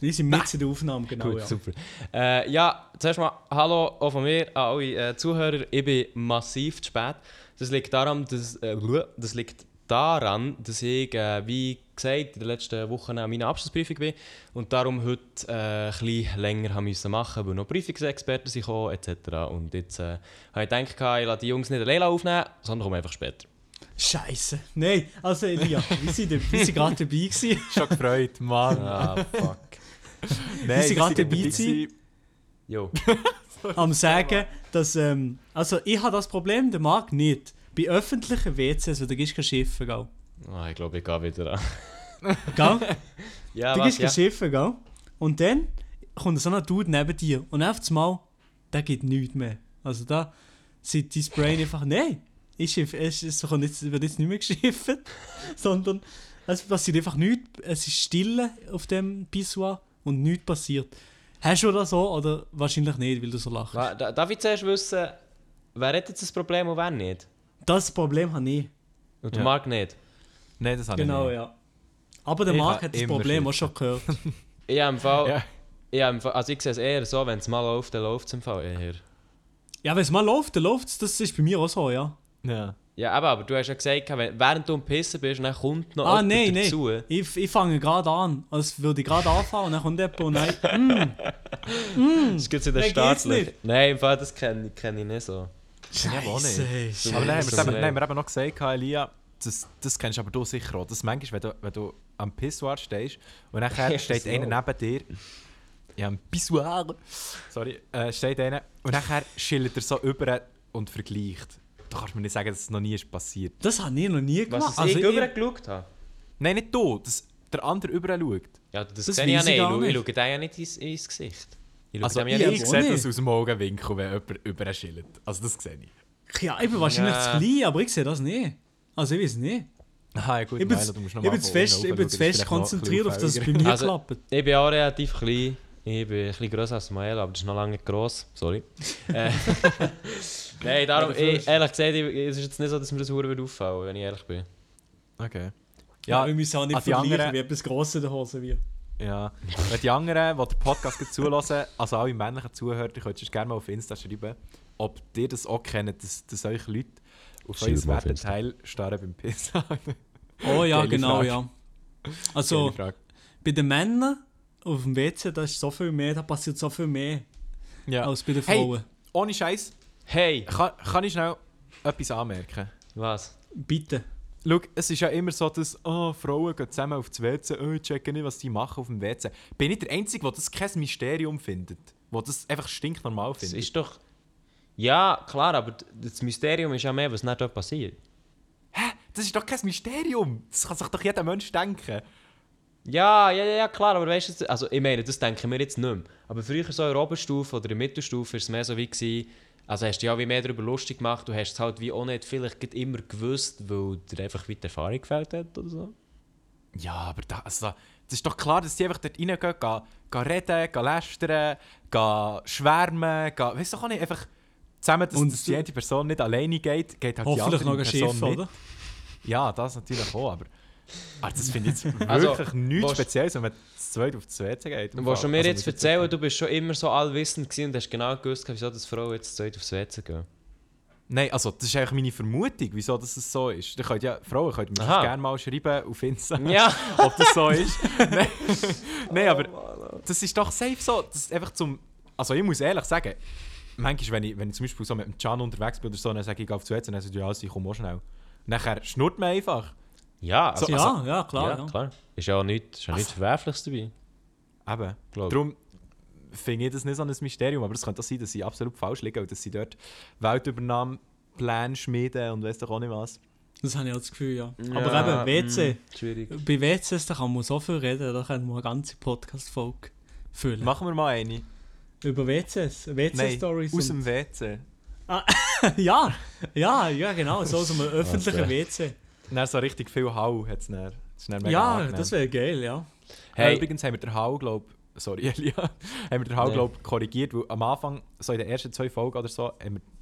Wir sind mit in der Aufnahme, genau. Gut, ja. super. Äh, ja, zuerst mal Hallo auch von mir an alle äh, Zuhörer. Ich bin massiv zu spät. Das liegt daran, dass, äh, das liegt daran, dass ich, äh, wie gesagt, in den letzten Wochen an meiner Abschlussprüfung bin und darum heute äh, ein bisschen länger haben müssen machen, weil noch Prüfungsexperten sind gekommen, etc. Und jetzt äh, habe ich gedacht, ich lasse die Jungs nicht alleine aufnehmen, sondern komme einfach später. Scheiße. Nein, also Elia, wir sind, wir sind gerade dabei gewesen. Schon gefreut, Mann. Ah, fuck. Nein, sind wir gerade sind dabei dabei gewesen. Jo. am sagen, dass, ähm, also ich habe das Problem, der Marc nicht. Bei öffentlichen WCs, wo du gehst kein Schiffen, gell? Ah, ich glaube, ich gehe wieder an. Gell? Ja, du gehst ja? kein Schiffen, gell? Und dann kommt so ein Dude neben dir und auf einmal, der geht nichts mehr. Also da sieht dein Brain einfach, nein, es, es wird jetzt nicht mehr geschifft, sondern es passiert einfach nichts. Es ist Stille auf dem Pissoir und nichts passiert. Hast du das so oder wahrscheinlich nicht, weil du so lachst? Da- Darf ich zuerst wissen, wer hat jetzt das Problem und wer nicht? Das Problem habe ich. Und der Ja. Marc nicht? Nein, das habe Genau, ich nicht. ja. Aber der Ich Marc hat das Problem auch Schiffen. schon gehört. Ich habe im Fall... Ja. Ich habe im Fall also ich sehe es eher so, wenn es mal läuft, dann läuft es im Fall eher. Ja, wenn es mal läuft, dann läuft es. Das ist bei mir auch so, ja. Ja. Ja, aber, aber du hast ja gesagt, wenn- während du am Pissen bist, dann kommt noch Ah, jemand nein, nein. dazu. Ich, ich fange gerade an. Als würde ich gerade anfangen und dann kommt jemand und dann, Das gibt es in der Staatslöcher. nicht? Nein, im Fall, das kenne kenn ich nicht so. Ja, wo nicht. Scheisse. Aber nein, Das wir ist haben, wir haben eben noch gesagt, Elia, das, das kennst aber du sicher auch. Das manchmal, wenn du, wenn du am Pissoir stehst und nachher Ja, steht so. einer neben dir, ja, am Pissoir, sorry, äh, steht einer und nachher schillt er so über und vergleicht. Da kannst du mir nicht sagen, dass es noch nie ist passiert. Das habe ich noch nie gemacht. Was, dass ich Also, rübergeschaut habe? Nein, nicht du, dass der andere über schaut. Ja, das, Das sehe ich ja nicht. Ich, schaue- ich nicht. schaue dir ja nicht ins, ins Gesicht. Ich Also dem ja ich ich sehe nicht. das aus dem Augenwinkel, wenn jemand über schillt. Also das sehe ich. ja, ich bin wahrscheinlich Ja. zu klein, aber ich sehe das nicht. Also ich weiß nicht. Ah, gut, Ich bin, Milo, du musst noch ich mal bin zu fest, ich bin zu fest konzentriert auf das, es bei mir Also- klappt. Ich bin auch relativ klein. Ich bin ein bisschen grösser als Mael, aber das ist noch lange nicht gross. Sorry. äh, Nein, darum, ich, ehrlich gesagt, ich- es ist jetzt nicht so, dass mir das Huren auffallen wenn ich ehrlich bin. Okay. Ja, Ja, wir müssen auch nicht die vergleichen, anderen- wie etwas Grosses in der Hose wird. Ja. Wenn die anderen, die den Podcast zulassen, also alle männlichen Zuhörer, könnt ihr gerne mal auf Insta schreiben, ob ihr das auch kennt, dass, dass euch Leute auf euer. Werteteil starren beim Pizza. Oh ja, Geile genau, Frage. ja. Also, bei den Männern auf dem WC, da ist so viel mehr, da passiert so viel mehr Ja. als bei den Hey. Frauen. Ohne Scheiß, Hey! kann, kann ich schnell etwas anmerken? Was? Bitte. Schau, es ist ja immer so, dass oh, Frauen gehen zusammen auf das WC, oh, ich checke nicht, was die machen auf dem WC. Bin ich der Einzige, der das kein Mysterium findet? Der das einfach stinknormal Das findet? ist doch... Ja, klar, aber das Mysterium ist ja mehr, was nicht dort passiert. Hä? Das ist doch kein Mysterium! Das kann sich doch jeder Mensch denken. Ja, ja, ja, ja, klar, aber weißt du, also ich meine, das denken wir jetzt nicht mehr. Aber früher so in der Oberstufe oder in der Mittelstufe war es mehr so wie, gewesen, also hast du dich auch wie mehr darüber lustig gemacht, du hast es halt wie auch nicht vielleicht immer gewusst, weil dir einfach wie die Erfahrung gefällt hat oder so. Ja, aber da, also, das ist doch klar, dass die einfach dort reingehen, gehen, gehen reden, gehen lästern, gehen schwärmen, gehen, weißt du auch nicht, einfach zusammen, dass, Und dass die eine Person nicht alleine geht, geht halt die andere noch ein Person Schiff, mit. oder? Ja, das natürlich auch, aber, aber das finde ich jetzt Also, wirklich nichts willst- Spezielles, wenn man zu zweit auf das WC geht. Du willst du mir Also, jetzt erzählen, du bist schon immer so allwissend gewesen und hast genau gewusst, wieso das Frauen jetzt zu zweit aufs WC gehen. Nein, also das ist eigentlich meine Vermutung, wieso das so ist. Da könnt ja, Frauen könnt mir Aha. gerne mal schreiben auf Insta, Ja! ob das so ist. Nein, Nein aber das ist doch safe so. Das ist einfach zum. Also ich muss ehrlich sagen, manchmal, wenn ich, wenn ich zum Beispiel so mit dem Can unterwegs bin oder so, dann sage ich, ich gehe auf die WC und dann sagt ja, also ich komme auch schnell. Und nachher schnurrt man einfach. Ja, also, ja, also- ja, klar. ja, Ja, klar. Ist ja auch nichts, ist ja nichts Verwerfliches dabei. Eben. Glaub. Darum finde ich das nicht so ein Mysterium, aber es könnte auch sein, dass sie absolut falsch liegen und dass sie dort Weltübernahme Pläne schmieden und weiss doch auch nicht was. Das habe ich auch das Gefühl, ja. Ja, Aber eben, WC. mm, schwierig. Bei WCs, da kann man so viel reden, da können wir eine ganze Podcast-Folge füllen. Machen wir mal eine. Über WCs, WC-Stories. aus dem WC. ja, ja, ja, genau, so aus einem öffentlichen Okay. WC. Dann so richtig viel Hau hat es dann. Das ist dann Ja, angenehm. das wäre geil, ja. Hey. Hey. übrigens haben wir den Hau, glaube sorry Elia, haben wir den Hau, Nee. glaub, korrigiert, weil am Anfang, so in den ersten zwei Folgen oder so,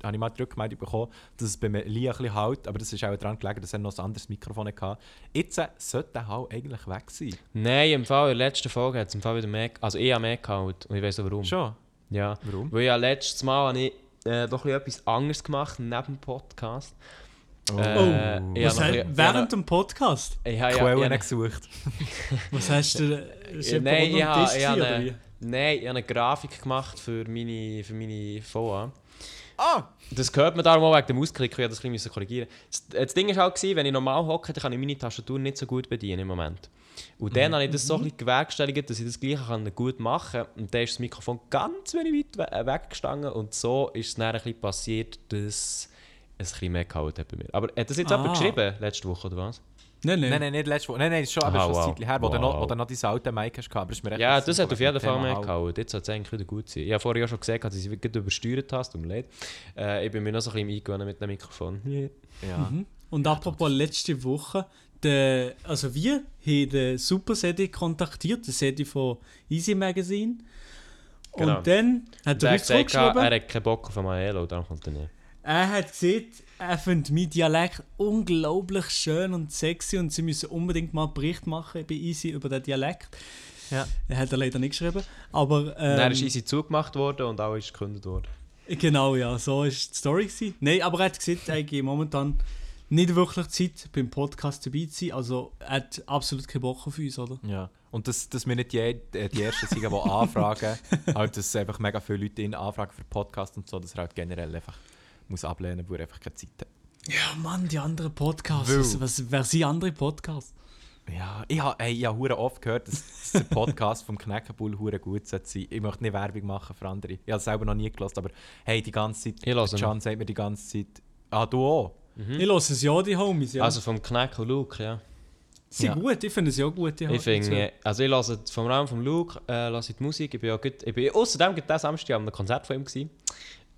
habe ich mal die Rückmeldung bekommen, dass es bei Elia ein bisschen halt, aber das ist auch daran gelegen, dass er noch ein anderes Mikrofon hatte. Jetzt äh, sollte der Hau eigentlich weg sein. Nein, im Fall, in der letzten Folge hat es im Fall wieder mehr, also ich habe mehr gehauen und ich weiß auch warum. Schon? Ja, Warum? weil ja letztes Mal habe ich äh, doch ein bisschen etwas anderes gemacht, neben dem Podcast. Oh. Äh, ich Was heißt, während dem Podcast? ich habe, ja, Quellen gesucht. Was hast du? Ist nein, ich habe, nein, ich habe eine Grafik gemacht für meine, für meine VA. Ah! Das gehört mir darum auch wegen dem Ausklick, ich das ein bisschen korrigieren das, das Ding war halt, gewesen, wenn ich normal hocke, dann kann ich meine Tastatur nicht so gut bedienen im Moment. Und dann habe ich das so ein bisschen gewerkstelligt, dass ich das Gleiche kann gut machen kann. Und dann ist das Mikrofon ganz wenig weit we- weggestanden und so ist es dann ein bisschen passiert, dass ein bisschen mehr gehauen hat bei mir. Aber hat das jetzt Ah. jemand geschrieben, letzte Woche oder was? Nein, nein. Nein, nein, nicht letzte Woche. Nein, nein, schon, aber Ah, schon wow. ein Zeitchen her, wo, du noch, Wow. wo du noch dein alte Mic hast, gehabt, aber ist mir Ja, das hat auf jeden Fall mehr Hau. gehauen. Jetzt sollte es eigentlich wieder gut sein. Ich habe vorher ja schon gesagt, dass ich es gerade übersteuert habe, tut mir leid. Äh, ich bin mir noch so ein bisschen eingewöhnt mit dem Mikrofon. Ja. Mhm. Und apropos letzte Woche, der, also wir haben den Super Sedi kontaktiert, den Sedi von Easy Magazine. Genau. Und dann hat Er hat uns gesagt, zurückgeschrieben, er hat keinen Bock auf Maelo, darum kommt er nicht. Er hat gesagt, er findet meinen Dialekt unglaublich schön und sexy und sie müssen unbedingt mal einen Bericht machen bei Easy über den Dialekt. Ja. Er hat er leider nicht geschrieben, aber... Ähm, dann ist easy zugemacht worden und auch ist gekündigt worden. Genau, ja, so war die Story. Gewesen. Nein, aber er hat gesagt, er hat momentan nicht wirklich Zeit, beim Podcast dabei zu sein. Also er hat absolut keinen Bock auf uns, oder? Ja. Und dass, dass wir nicht die, äh, die Ersten sind, die anfragen, halt, dass einfach mega viele Leute ihn anfragen für Podcasts und so, dass er halt generell einfach muss ablehnen, weil er einfach keine Zeit hat. Ja, Mann, die anderen Podcasts. Was, was, wer sind andere Podcasts? Ja, ich habe ich ha hure oft gehört, dass, dass der Podcast vom Knäckebull hure gut sein sollte. Ich möchte nicht Werbung machen für andere. Ich habe es selber noch nie gelassen, aber hey, die ganze Zeit, Ich ihn. Can sagt mir die ganze Zeit, ah, du auch? Ich höre es ja, die Homies. Ja. Also vom Knack und Luke, ja. sie ja. gut, ich finde es ja gut. Die Ich finde, also ich lasse vom Raum vom Luke äh, lasse ich die Musik. Ich bin ja gut, ich bin außerdem gerade diesen Samstag an einem Konzert von ihm gewesen.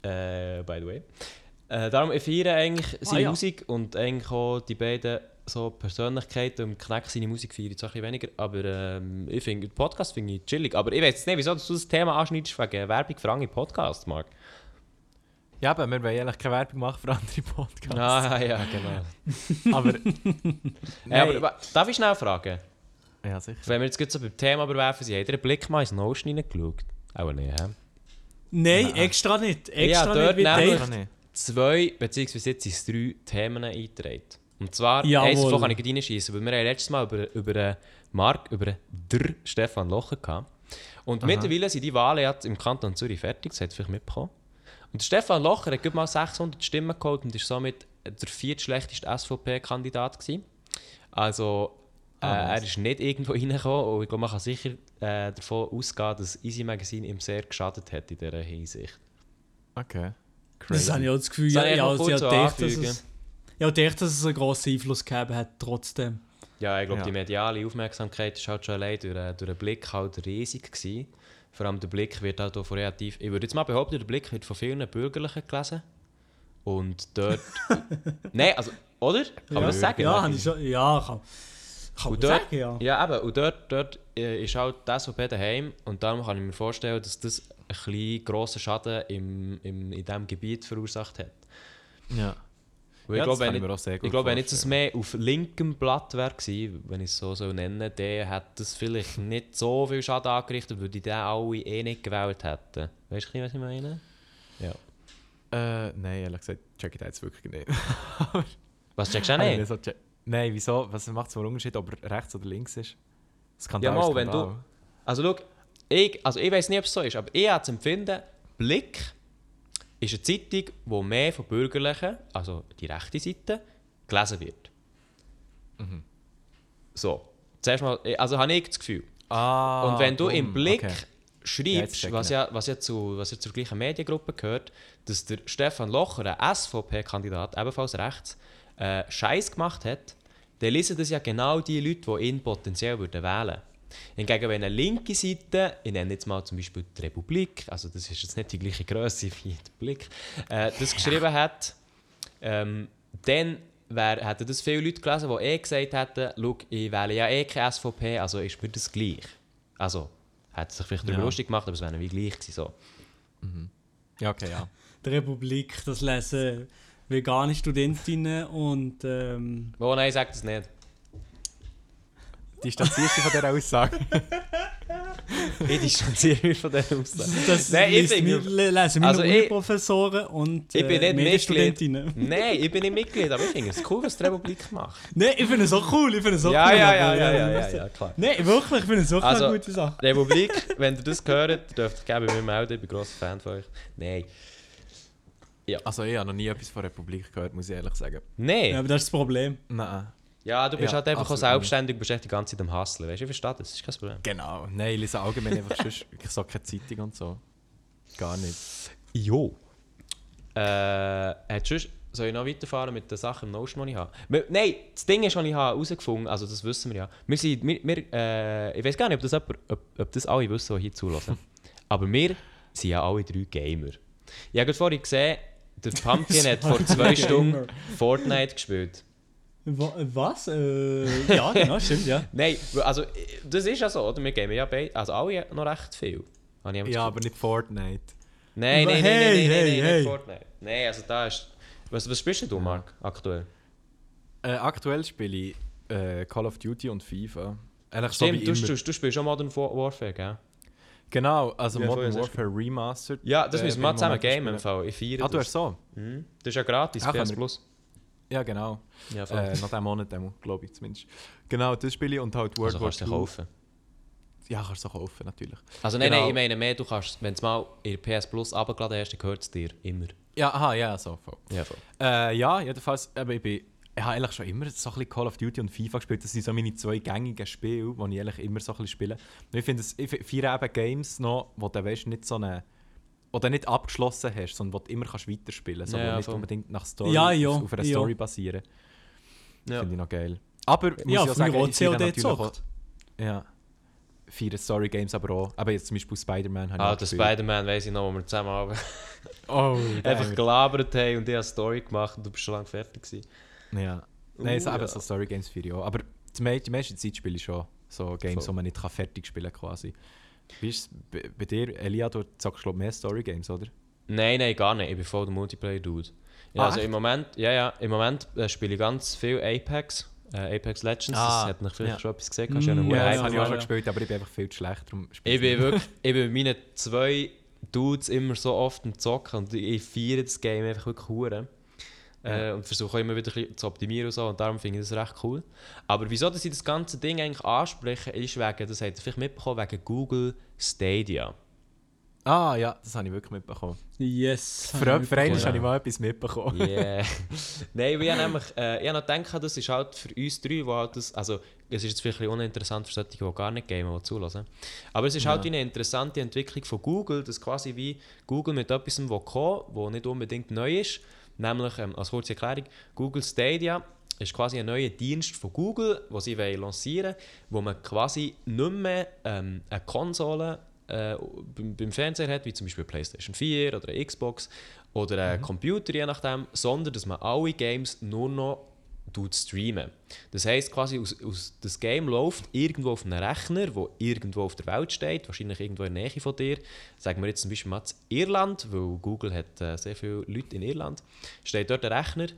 Äh, by the way. Äh, darum ich feiere eigentlich seine ja. Musik und eigentlich auch die beiden so Persönlichkeiten und Knack seine Musik feiere ich zwar ein bisschen weniger, aber ähm, ich finde den Podcast finde ich chillig. Aber ich weiß jetzt nicht, wieso du das Thema anschneidest wegen Werbung für andere Podcasts, Marc. Ja, aber wir wollen eigentlich keine Werbung machen für andere Podcasts. Ah ja, genau. Aber, Hey, aber, darf ich schnell fragen? ja, sicher. Wenn wir jetzt gerade so beim Thema überwerfen, sind, habt ihr einen Blick mal ins Notion reingeschaut? Auch nicht, hä? Nein, extra nicht. Extra dort nicht nämlich- zwei, beziehungsweise jetzt sind es drei Themen eingetragen. Und zwar, Jawohl. eins davon kann ich reinschießen, weil wir haben letztes Mal über, über den Mark, über der Stefan Locher gehabt. Und mittlerweile sind die Wahlen jetzt im Kanton Zürich fertig, das hat vielleicht mitbekommen. Und Stefan Locher hat mal 600 Stimmen geholt und ist somit der viertschlechteste SVP-Kandidat gewesen. Also, äh, Ah, er ist nicht irgendwo reingekommen und ich glaube, man kann sicher äh, davon ausgehen, dass Easy Magazine ihm sehr geschadet hat in dieser Hinsicht. Okay. Das habe ich auch das Gefühl. Das Ja, ich also, kurz ich so habe gedacht, dass es, ich habe gedacht, dass es einen grossen Einfluss gegeben hat, trotzdem. Ja, ich glaube, Ja. die mediale Aufmerksamkeit ist halt schon allein durch, äh, durch den Blick halt riesig gewesen. Vor allem der Blick wird halt auch von relativ... Ich würde jetzt mal behaupten, der Blick wird von vielen Bürgerlichen gelesen. Und dort... Nein, also... Oder? Kann man ja. das sagen? Ja, habe ich schon, ja kann, kann man Und dort, sagen, ja. ja, eben. Und dort, dort äh, ist halt die SVP daheim. Und darum kann ich mir vorstellen, dass das ein bisschen grossen Schaden im, im, in diesem Gebiet verursacht hat. Ja. Weil Ja, ich glaube, wenn, ich ich glaube, wenn jetzt es mehr auf linkem Blatt wäre wenn ich es so soll nennen der hat das vielleicht nicht so viel Schaden angerichtet, weil die den alle eh nicht gewählt hätten. Weißt du, was ich meine? Ja. Äh, nein, ehrlich gesagt, check ich das jetzt wirklich nicht. Was checkst du auch nicht? so check- Nein, wieso? Was macht es für einen Unterschied, ob er rechts oder links ist? Skandal Ja, mal, wenn du-. Also schau, ich, also ich weiß nicht, ob es so ist, aber ich habe das Empfinden, Blick ist eine Zeitung, die mehr von Bürgerlichen, also die rechte Seite, gelesen wird. Mhm. So, zuerst mal, also habe ich das Gefühl. Ah, Und wenn du im dumm, Blick okay. Ja, schreibst, check was ja, was, ja zu, was ja zur gleichen Mediengruppe gehört, dass der Stefan Locher, ein SVP-Kandidat, ebenfalls rechts, äh, Scheiß gemacht hat, dann lesen das ja genau die Leute, die ihn potenziell würden wählen Hingegen, wenn eine linke Seite, ich nenne jetzt mal zum Beispiel die Republik, also das ist jetzt nicht die gleiche Größe wie die Republik, äh, das geschrieben hat, ähm, dann wär, hätten das viele Leute gelesen, die eh gesagt hätten, schau, ich wähle ja eh keine SVP, also ist mir das gleich. Also, hätte sich vielleicht darüber Ja. lustig gemacht, aber es wäre wie gleich gewesen. So. Ja, okay, ja. Die Republik, das lesen vegane Studentinnen und ähm, Oh nein, sag das nicht. Distanzierst du von dieser Aussage? Ich distanziere mich von dieser Aussage. das Nein, ich lesen wir, bin- le- lesen meine Also Uniprofessoren und Ich bin äh, nicht Medienstudentinnen. Nein, ich bin nicht Mitglied, aber ich finde es cool, was die Republik macht. Nein, ich finde es so cool, ich finde es so ja, cool. ja, ja, ja, äh, ja, ja, ja, klar. Nein, wirklich, ich finde es wirklich Also- eine gute Sache. Republik, wenn ihr das hört, dürft ihr gerne bei mir melden, ich bin ein grosser Fan von euch. Nein. Also ich habe noch nie etwas von Republik gehört, muss ich ehrlich sagen. Nein. Ja, aber das ist das Problem. Nein. Ja, du bist Ja, halt einfach auch selbstständig, bist echt die ganze Zeit am Hustlen. Weißt du, ich verstehe das, das ist kein Problem. Genau. Nein, ich lese allgemein einfach sonst, ich so keine Zeitung und so. Gar nicht. Jo. Äh, hat sonst, soll ich noch weiterfahren mit den Sachen im Notion, die ich habe? Wir, nein, das Ding ist, was ich habe herausgefunden also das wissen wir ja. Wir sind, wir, wir, äh, ich weiß gar nicht, ob das, jemand, ob, ob das alle wissen, die hier zulassen. Aber wir sind ja alle drei Gamer. Ich habe gerade vorhin gesehen, der Pumpkin hat vor zwei. Stunden Fortnite gespielt. Wa- Was? Äh, ja, genau, stimmt, ja. Nein, also das ist ja so, oder? Wir gamen ja beide, also alle noch recht viel. Ja, Gefühl. aber nicht Fortnite. Nein, nein, nein, nein, hey, nein, nein, hey, nein, hey. nicht Fortnite. Nein, also da ist... Was, was spielst du, Marc, aktuell? Äh, aktuell spiele ich äh, Call of Duty und FIFA. Eigentlich so Stimmt, wie du, immer. du, du spielst schon Modern Wa- Warfare, gell? Genau, also Ja, Modern Warfare Remastered. Ja, das äh, müssen wir ich zusammen Moment gamen im Spielen. Fall. Ich feiere Ah, du hast so? Mhm. Das ist ja gratis, Ah, PS Plus. Ja, genau. Ja. Äh, noch diesen Monat, glaube ich zumindest. Genau, das spiele ich und halt World also War kannst du kaufen. Ja, kannst du kaufen, natürlich. Also nein, Genau. nein, ich meine mehr, du kannst, wenn du mal in PS Plus runtergeladen hast, dann gehört es dir immer. Ja, aha, ja, so. Voll. Ja, voll. Äh, ja, jedenfalls, aber ich, bin, ich habe eigentlich schon immer so ein bisschen Call of Duty und FIFA gespielt. Das sind so meine zwei gängigen Spiele, die ich eigentlich immer so ein bisschen spiele. Und ich finde, es- ich feiere eben Games noch, wo du weißt, nicht so eine oder nicht abgeschlossen hast, sondern wo du immer kannst weiterspielen kannst. So, Ja, nicht unbedingt nach Story, Ja, ja, auf, einer. Story basieren. Ja. Finde ich noch geil. Aber muss Ja, ich auch sagen, ich COD natürlich auch-. Ja. Feiere Story Games aber auch. Aber jetzt zum Beispiel Spider-Man habe ich Ah, gespielt. Spider-Man weiss ich noch, wo wir zusammen haben. Oh, einfach gelabert haben und ich eine Story gemacht und du bist schon lange fertig gewesen. Ja. Nein, so, Uh, eben ja. so Story Games auch. Aber die, me die meiste Zeit spiele ich schon so Games, Voll. die man nicht kann fertig spielen kann quasi. Wie ist es bei, dir, Elia, du zockst glaub, mehr Story Games, oder? Nein, nein, gar nicht. Ich bin voll der Multiplayer-Dude. Ja, Ah, also echt? im Moment, ja, ja, im Moment äh, spiele ich ganz viel Apex. Äh, Apex Legends, Ah, das hat noch vielleicht ja. schon etwas gesehen. Hast ja Mm, Ja, Ja, hohen das ja, habe ich auch ja, schon ja. gespielt, aber ich bin einfach viel zu schlecht. Ich bin wirklich, ich bin mit meinen zwei Dudes immer so oft am Zocken und ich feiere das Game einfach wirklich hure. Äh, und versuche immer wieder ein bisschen zu optimieren und so und darum finde ich das recht cool. Aber wieso dass ich das ganze Ding eigentlich anspreche, ist wegen, das habt ihr vielleicht mitbekommen, wegen Google Stadia. Ah ja, das habe ich wirklich mitbekommen. Yes. Für, für einmal habe ich mal etwas mitbekommen. Yeah. Nein, wir haben nämlich, äh, ich habe noch gedacht, das ist halt für uns drei, wo halt das, also es ist jetzt vielleicht uninteressant für solche, die gar nicht gamen, die zulassen. Aber es ist halt Ja. wie eine interessante Entwicklung von Google, dass quasi wie Google mit etwas kommt, wo nicht unbedingt neu ist, nämlich, ähm, als kurze Erklärung, Google Stadia ist quasi ein neuer Dienst von Google, den sie wollen lancieren wo man quasi nicht mehr ähm, eine Konsole äh, beim, Fernseher hat, wie zum Beispiel PlayStation 4 oder Xbox oder einen Computer, je nachdem, sondern dass man alle Games nur noch streamen. Das heisst quasi, aus, aus, das Game läuft irgendwo auf einem Rechner, wo irgendwo auf der Welt steht, wahrscheinlich irgendwo in der Nähe von dir. Sagen wir jetzt zum Beispiel mal Irland, weil Google hat äh, sehr viele Leute in Irland, steht dort ein Rechner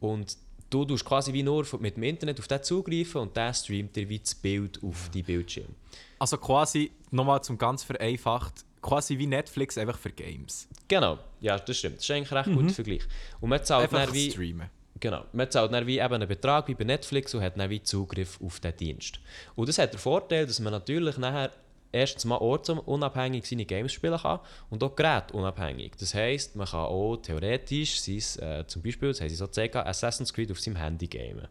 und du tust quasi wie nur mit dem Internet auf den zugreifen und der streamt dir wie das Bild auf die Bildschirm. Also quasi, nochmal zum ganz vereinfacht, quasi wie Netflix, einfach für Games. Genau, ja, das stimmt. Das ist eigentlich ein recht guter Vergleich. Und man zahlt Einfach dann wie... streamen. Genau. Man zahlt dann wie eben einen Betrag wie bei Netflix und hat dann wie Zugriff auf den Dienst. Und das hat den Vorteil, dass man natürlich nachher erstens mal ortsunabhängig seine Games spielen kann und auch gerätunabhängig. Das heisst, man kann auch theoretisch sein, äh, zum Beispiel, das haben sie so gezeigt, Assassin's Creed auf seinem Handy gamen.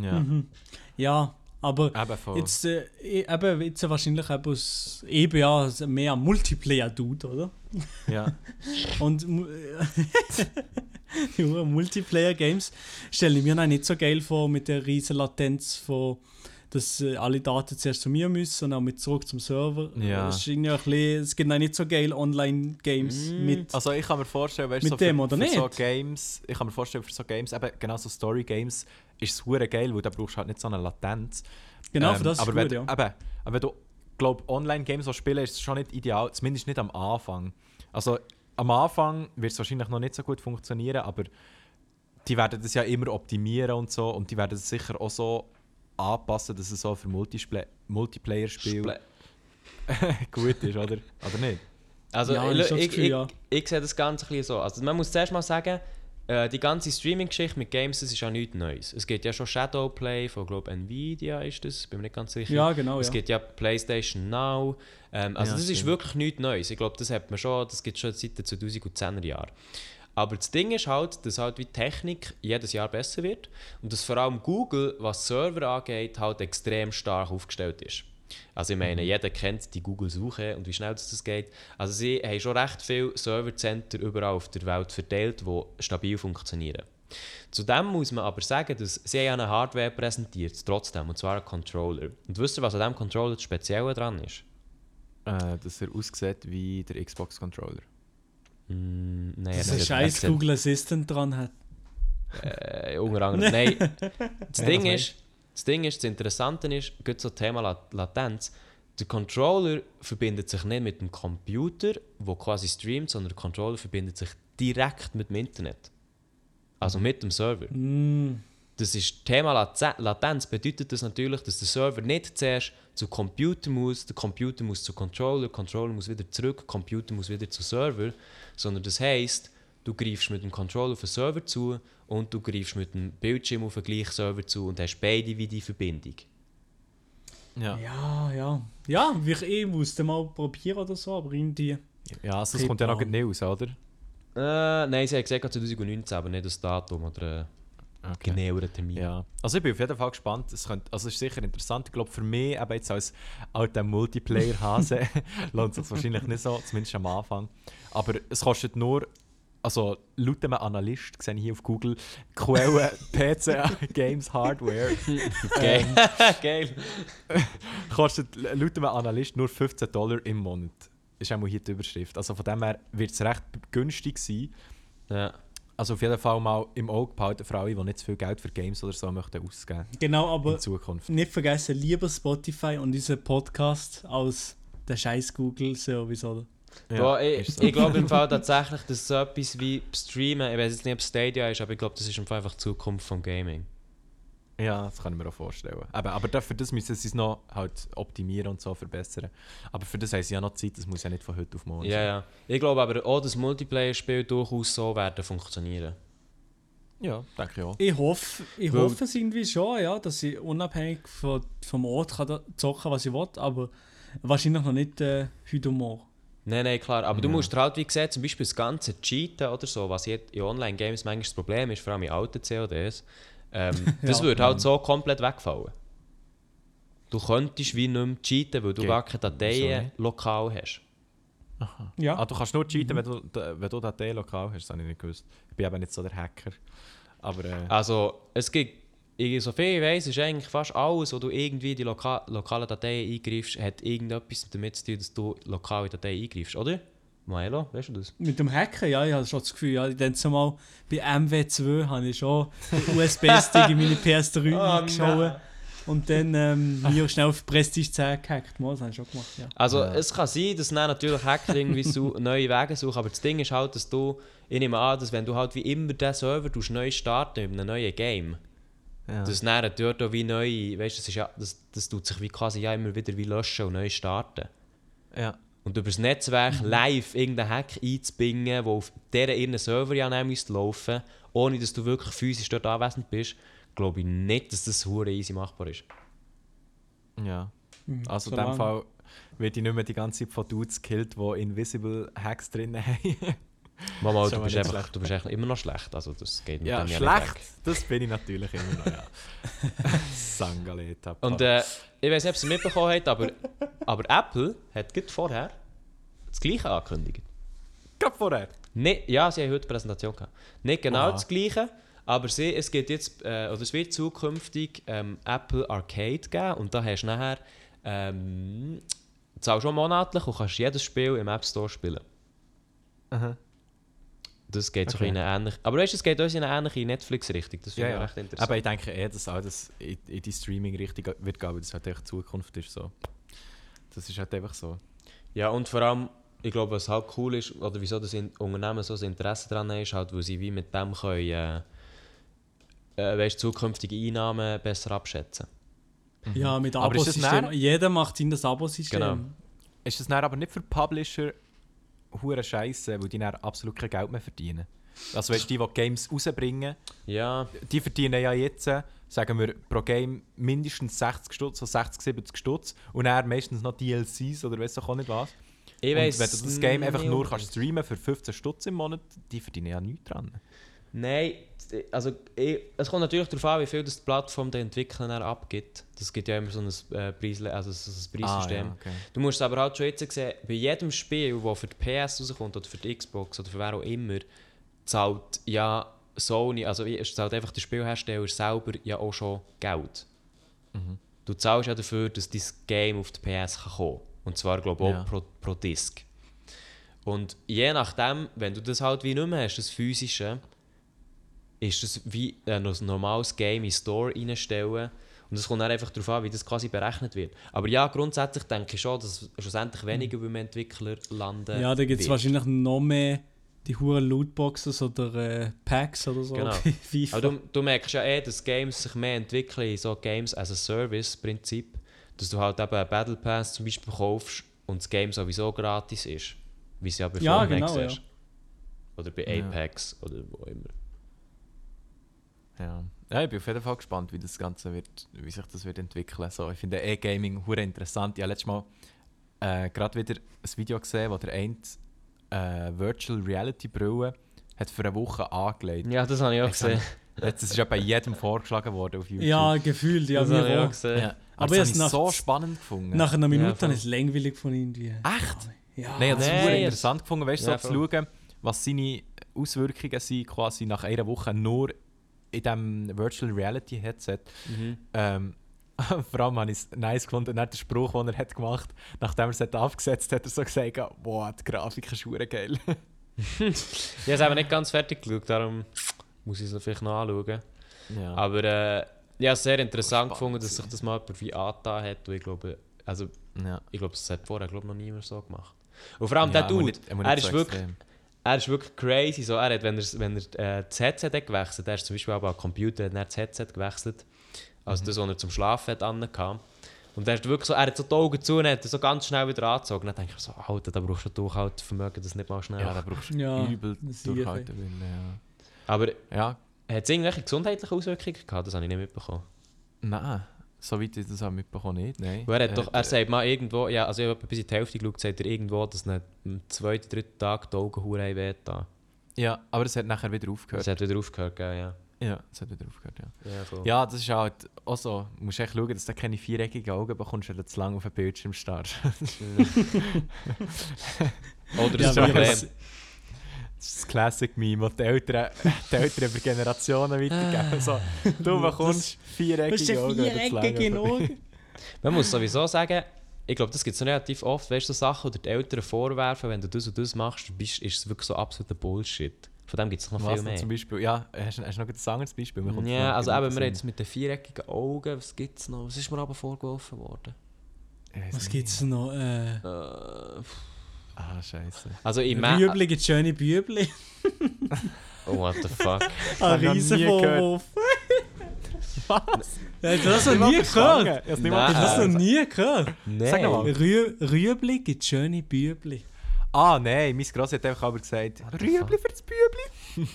Ja, Ja, aber eben jetzt, äh, eben, jetzt wahrscheinlich eben aus eben ja mehr ein Multiplayer-Dude, oder? Ja. Und ja, Multiplayer-Games stelle ich mir noch nicht so geil vor mit der riesen Latenz von dass äh, alle Daten zuerst zu mir müssen und auch mit zurück zum Server. Ja. Das ist irgendwie ein bisschen, es gibt auch nicht so geil Online-Games Mm. mit. Also ich kann mir vorstellen, weißt, Mit so dem für, oder für so nicht? Games, ich kann mir vorstellen, für so Games, eben genau so Story-Games, ist es hure geil, weil da brauchst du halt nicht so eine Latenz. Genau, Ähm, für das ist aber gut, wenn, ja. Eben, aber wenn du, glaub, Online-Games so spielen, ist es schon nicht ideal, zumindest nicht am Anfang. Also am Anfang wird es wahrscheinlich noch nicht so gut funktionieren, aber die werden das ja immer optimieren und so und die werden es sicher auch so anpassen, dass es so für Multiplayer-Spiele gut ist, oder? Oder nicht? Also, Ja, ich, ich ich, ich sehe das Ganze ein bisschen so. Also, man muss zuerst mal sagen, äh, die ganze Streaming-Geschichte mit Games, das ist ja nichts Neues. Es gibt ja schon Shadowplay von, glaube Nvidia ist das, bin mir nicht ganz sicher. Ja, genau, Es ja. gibt ja PlayStation Now. Ähm, also Ja, das ist stimmt. wirklich nichts Neues. Ich glaube, das hat man schon, das gibt schon seit den 2010er Jahren. Aber das Ding ist halt, dass halt wie die Technik jedes Jahr besser wird und dass vor allem Google, was Server angeht, halt extrem stark aufgestellt ist. Also ich meine, jeder kennt die Google-Suche und wie schnell das, das geht. Also sie haben schon recht viele Servercenter überall auf der Welt verteilt, die stabil funktionieren. Zudem muss man aber sagen, dass sie eine Hardware präsentiert, trotzdem, und zwar einen Controller. Und wisst ihr, was an diesem Controller das Spezielle dran ist? Äh, dass er aussieht wie der Xbox-Controller. Mm, nein, Dass er scheiß Google Assistant dran hat. Äh, unter anderem. Nein, das Ding ist, das Ding ist, das Interessante ist, gerade so Thema Lat Latenz, der Controller verbindet sich nicht mit dem Computer, wo quasi streamt, sondern der Controller verbindet sich direkt mit dem Internet. Also mit dem Server. Mm, Das ist Thema Latenz bedeutet das natürlich, dass der Server nicht zuerst zu Computer muss, der Computer muss zu Controller, der Controller muss wieder zurück, der Computer muss wieder zu Server, sondern das heisst, du greifst mit dem Controller auf den Server zu und du greifst mit dem Bildschirm auf den gleichen Server zu und hast beide wie die Verbindung. Ja. ja, ja. Ja, wie ich eh musste mal probieren oder so, aber irgendwie. Ja, also das kommt ja noch nicht raus, oder? Äh, nein, sie haben gesagt 2019, aber nicht das Datum oder einen Okay. genaueren Termin. Ja. Also ich bin auf jeden Fall gespannt. Es, könnte, also es ist sicher interessant. Ich glaube für mich, eben jetzt als alter Multiplayer-Hase, lohnt es sich wahrscheinlich nicht so, zumindest am Anfang. Aber es kostet nur, also laut einem Analyst, sehe ich hier auf Google, Quelle PC Games Hardware, Geil. Geil. kostet laut einem Analyst nur 15 Dollar im Monat. Ist auch hier die Überschrift. Also von dem her wird es recht günstig sein. Ja. Also auf jeden Fall mal im Auge behalten alle, die nicht zu viel Geld für Games oder so möchten ausgeben Genau, aber in Zukunft. nicht vergessen, lieber Spotify und unseren Podcast als der scheiß Google-Service, oder? Boah, ich ist so. ich glaube im Fall tatsächlich, dass so etwas wie Streamen, ich weiß jetzt nicht, ob es Stadia ist, aber ich glaube, das ist im Fall einfach die Zukunft vom Gaming. Ja, das kann ich mir auch vorstellen. Aber, aber dafür das müssen sie es noch halt optimieren und so verbessern. Aber für das haben sie ja noch Zeit, das muss ja nicht von heute auf morgen Ja, ja. Ich glaube aber auch, dass Multiplayer-Spiele durchaus so werden funktionieren. Ja, denke ich auch. Ich hoffe, ich Weil- hoffe es irgendwie schon, ja, dass ich unabhängig von, vom Ort kann zocken was ich will, aber wahrscheinlich noch nicht äh, heute und morgen. Nein, nein, klar. Aber du Ja. musst dir halt, wie gesagt, zum Beispiel das ganze Cheaten oder so, was jetzt in Online-Games manchmal das Problem ist, vor allem in alten CODs, ähm, das Ja. würde halt so komplett wegfallen. Du könntest wie nicht mehr cheaten, weil du gar keine Dateien lokal hast. Ja, Ah, du kannst nur cheaten, wenn du, wenn du Dateien lokal hast, das habe ich nicht gewusst. Ich bin eben nicht so der Hacker. Aber äh, Also, es gibt, ich- so viel ich weiß, ist eigentlich fast alles, wo du irgendwie die loka lokalen Dateien eingreifst, hat irgendetwas damit zu tun, dass du lokale Dateien eingreifst, oder? Maelo, weißt du das? mit dem Hacken, ja, ich habe schon das Gefühl, ja, ich denke mal, bei MW2 habe ich schon den USB-Stick in meine PS3 Oh, eingeschaut und dann ähm, mir schnell auf Prestige 10 gehackt. Mal, das habe ich schon gemacht, ja. Also, Ja. es kann sein, dass dann natürlich Hacker irgendwie su neue Wege suchen, aber das Ding ist halt, dass du, ich nehme an, dass wenn du halt wie immer den Server neu starten mit einem neuen Game, ja. dass dann dort auch wie neu, weißt du, das, ist ja, das, das tut sich wie quasi ja immer wieder wie löschen und neu starten. ja. Und über das Netzwerk live irgendeinen Hack einzubingen, der auf deren ihren Server ja müsste laufen ohne dass du wirklich physisch dort anwesend bist, glaube ich nicht, dass das hure easy machbar ist. ja. Mhm, Also in solange- dem Fall wird ich nicht mehr die ganze Zeit von Dudes gekillt, die Invisible Hacks drin haben. Mama, du bist, einfach, schlecht. du bist immer noch schlecht. Also das geht mit ja, dem ja schlecht. Das bin ich natürlich immer noch, ja. Sangaleta. Und äh, ich weiß nicht, ob ihr es mitbekommen habt, aber, aber Apple hat gerade vorher das Gleiche angekündigt. Gerade vorher. Nicht, ja, sie haben heute eine Präsentation gehabt. Nicht genau Aha. das Gleiche, Aber sie, es gibt jetzt, äh, oder es wird zukünftig ähm, Apple Arcade geben und da hast du nachher, ähm, zahlst schon monatlich und kannst jedes Spiel im App Store spielen. Aha. Das geht so Okay. in eine ähnliche, aber weißt du, es geht uns in eine ähnliche Netflix-Richtung, das Ja, finde ich ja. recht interessant. Aber ich denke eher, dass auch das in, in die Streaming-Richtung wird gehen, weil das halt echt Zukunft ist. So. Das ist halt einfach so. Ja, und vor allem, ich glaube, was halt cool ist, oder wieso das Unternehmen so ein Interesse daran haben, ist halt, weil sie wie mit dem können, äh, äh, weißt, zukünftige Einnahmen besser abschätzen. Ja, mit Aber ist das Abo-System. näher- Jeder macht in das Abo-System. Genau. Ist das dann aber nicht für Publisher hure Scheiße, weil die dann absolut kein Geld mehr verdienen? Also weißt du, die, die Games rausbringen, Ja, die verdienen ja jetzt, sagen wir, pro Game mindestens 60 Stutz, so 60, 70 Stutz und dann meistens noch DLCs oder ich auch nicht was. ich und weiss wenn du das Game einfach nur kannst streamen für 15 Stutz im Monat, die verdienen ja nichts dran. Nein, also ich, es kommt natürlich darauf an, wie viel das die Plattform den Entwicklern abgibt. Das gibt ja immer so ein, äh, Preis, also so ein Preissystem. Ah, ja, okay. Du musst es aber halt schon jetzt sehen, bei jedem Spiel, das für die PS rauskommt oder für die Xbox oder für wer auch immer, zahlt ja Sony, also es zahlt einfach der Spielhersteller selber ja auch schon Geld. Mhm. Du zahlst ja dafür, dass dein Game auf die PS kann kommen Und zwar, glaube ich, auch Ja. pro, pro Disc. Und je nachdem, wenn du das halt wie nicht mehr hast, das Physische, ist das wie äh, ein normales Game in den Store reinstellen. Und es kommt dann einfach darauf an, wie das quasi berechnet wird. Aber ja, grundsätzlich denke ich schon, dass schlussendlich weniger beim Entwickler landen Ja, da gibt es wahrscheinlich noch mehr die huren Lootboxes oder äh, Packs oder so. Genau. Aber du, du merkst ja eh, dass Games sich mehr entwickeln in so Games as a Service Prinzip. Dass du halt eben einen Battle Pass zum Beispiel kaufst und das Game sowieso gratis ist. Wie es ja bei Ja, Fortnite genau, ist. ja. Oder bei Ja. Apex oder wo immer. Ja. ja, ich bin auf jeden Fall gespannt, wie das Ganze wird, wie sich das wird entwickeln. So, ich finde E-Gaming hure interessant. Ich habe letztes Mal äh, gerade wieder ein Video gesehen, wo der eine äh, Virtual Reality Brille hat für eine Woche angelegt. Ja, das habe ich auch Jetzt habe gesehen. Das ist ja bei jedem vorgeschlagen worden auf YouTube. ja, gefühlt, ja, das habe ich auch auch. gesehen. Ja. Aber Aber ich das habe ich so spannend gefunden. Nach einer Minute voll. habe ich es langweilig von irgendwie. Echt? Ja. Nein, ich habe es es- interessant gefunden, weißt du, Ja, so zu schauen, was seine Auswirkungen sind, quasi nach einer Woche nur in diesem Virtual Reality Headset. Mhm. Ähm, vor allem habe ich es nice gefunden, dann der Spruch, den er hat gemacht nachdem er es hat aufgesetzt hat, er so gesagt, boah, die Grafik ist hure geil. Ich habe es eben nicht ganz fertig geschaut, darum muss ich es vielleicht noch anschauen. ja. Aber äh, ich habe es sehr interessant gefunden, dass sich das mal jemand wie angetan hat. Und ich glaube, also, ja. ich glaube, das hat vorher glaube noch niemand so gemacht. Und vor allem Ja, der aber Dude, nicht- aber er nicht ist wirklich... extrem. Er ist wirklich crazy. So, er hat, wenn er, wenn er äh, das Headset hat gewechselt er ist zum Beispiel auch am Computer, hat er das Headset gewechselt. Also das, was er zum Schlafen hat angehabt. Und er, ist wirklich so, er hat so die Augen zu und hat so ganz schnell wieder angezogen. Dann denke ich so, Alter, da brauchst du Durchhaltevermögen, das nicht mal schnell. Ja, da brauchst du Ja, übel durchhalten. Willen, Aber Ja. ja, hat es irgendwelche gesundheitlichen Auswirkungen gehabt? Das habe ich nicht mitbekommen. nein, soweit ich das habe mitbekommen nicht, nein. Er, hat Äh, doch, er sagt mal irgendwo, ja, also ich habe bis in die Hälfte geschaut, sagt er irgendwo, dass er am zweiten, dritten Tag die Augen hure weh da. Ja, aber es hat nachher wieder aufgehört. Das hat wieder aufgehört, gell, ja. Ja, es hat wieder aufgehört, ja. Ja, voll. Ja, das ist halt auch so. Du musst echt schauen, dass du keine viereckigen Augen bekommst, wenn du zu lange auf den Bildschirm starrst. Oder Ja, das aber Problem. Das- Das ist das die Eltern, die Eltern über Generationen weitergeben. So, du bekommst viereckige Augen. Man muss sowieso sagen, ich glaube, das gibt es relativ oft, weißt du, so Sachen, die die Eltern vorwerfen, wenn du das und das machst, bist, ist es wirklich so absoluter Bullshit. Von dem gibt es noch Was viel mehr. zum Beispiel? Ja, hast, du- hast du noch ein anderes Beispiel? Es Ja, noch also eben, wir jetzt mit den viereckigen Augen, was gibt es noch? Was ist mir aber vorgeworfen worden? Was nicht. gibt's noch? Äh, Äh, Ah, scheiße. also ich meine... Bübli gibt schöne Bübli. Oh, what the fuck? Ein ich Riesenvorwurf. Was? Hast du das noch nie gehört? Ich du das noch nie gehört? Nein. Sag mal. Rü Rüebli gibt schöne Bübli. Ah, nein, mein Gross hat einfach aber gesagt, Rüebli für das Bübli.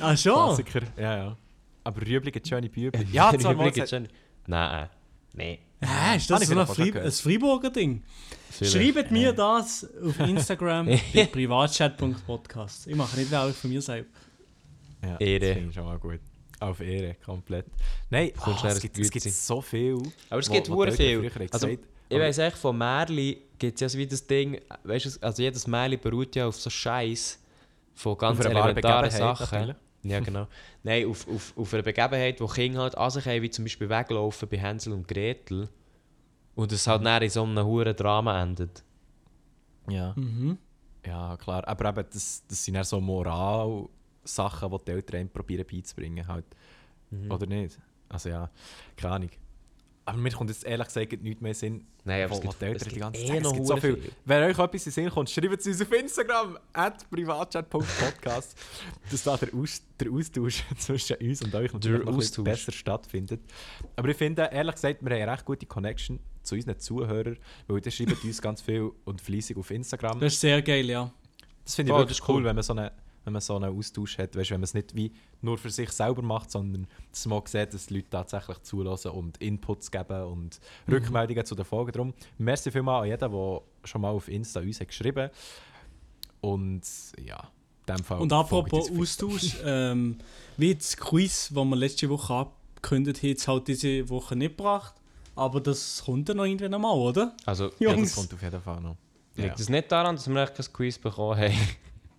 Ah, schon? Klassiker. Ja, ja. Aber Rüebli gibt schöne Bübli. Ja, Die zwar mal Rubrik gesagt- schon. Nein. Nein. Hä, ist Habe das ich so ein, Fri ein Freiburger Ding? Schreibt mir das auf Instagram bei privatchat.podcast. Ich mache nicht Werbung von mir selber. Ja, Ehre. Das finde ich schon mal gut. Auf Ehre, komplett. Nein, oh, es, gibt, es gibt so viel. Aber es wo- gibt die viel. Also, Ich weiss echt, von Märli gibt es ja so wie das Ding, weißt du, also jedes Märli beruht ja auf so Scheiß von ganz elementaren Sachen. Ja, genau. Nein, auf, auf, auf einer Begebenheit, wo Kinder halt an sich haben, wie zum Beispiel weglaufen bei Hänsel und Gretel. Und es halt dann in so einem hohen Drama endet. Ja. Mhm. Ja, klar. Aber eben, das, das sind eher so Moral-Sachen, die die Eltern probieren beizubringen. Halt. Mhm. Oder nicht? Also ja, keine Ahnung. Aber mir kommt jetzt ehrlich gesagt nichts mehr Sinn, Nein, aber wo, es gibt, die Eltern es die gibt ganze eh Zeit... Es noch gibt so viel. Wenn euch etwas in den Sinn kommt, schreibt es uns auf Instagram, at privatchat.podcast, dass da der, Aus, der Austausch zwischen uns und euch natürlich noch ein bisschen Austausch. besser stattfindet. Aber ich finde, ehrlich gesagt, wir haben eine recht gute Connection zu unseren Zuhörern, weil die schreiben uns ganz viel und fleissig auf Instagram. Das ist sehr geil, ja. Das finde ich Voll, wirklich cool, cool. wenn man so einen, wenn man so einen Austausch hat. Weißt, wenn man es nicht wie nur für sich selber macht, sondern dass man sieht, dass die Leute tatsächlich zulassen und Inputs geben und Rückmeldungen zu den Folgen. Darum, merci vielmals an jeden, der schon mal auf Insta uns hat geschrieben Und ja, in dem Fall. Und apropos Austausch, ähm, wie das Quiz, das wir letzte Woche angekündigt haben, jetzt halt diese Woche nicht gebracht. Aber das kommt dann noch irgendwann einmal, oder? Also, Ja, das Jungs. kommt auf jeden Fall noch. Ja. liegt es nicht daran, dass wir echt kein Quiz bekommen haben?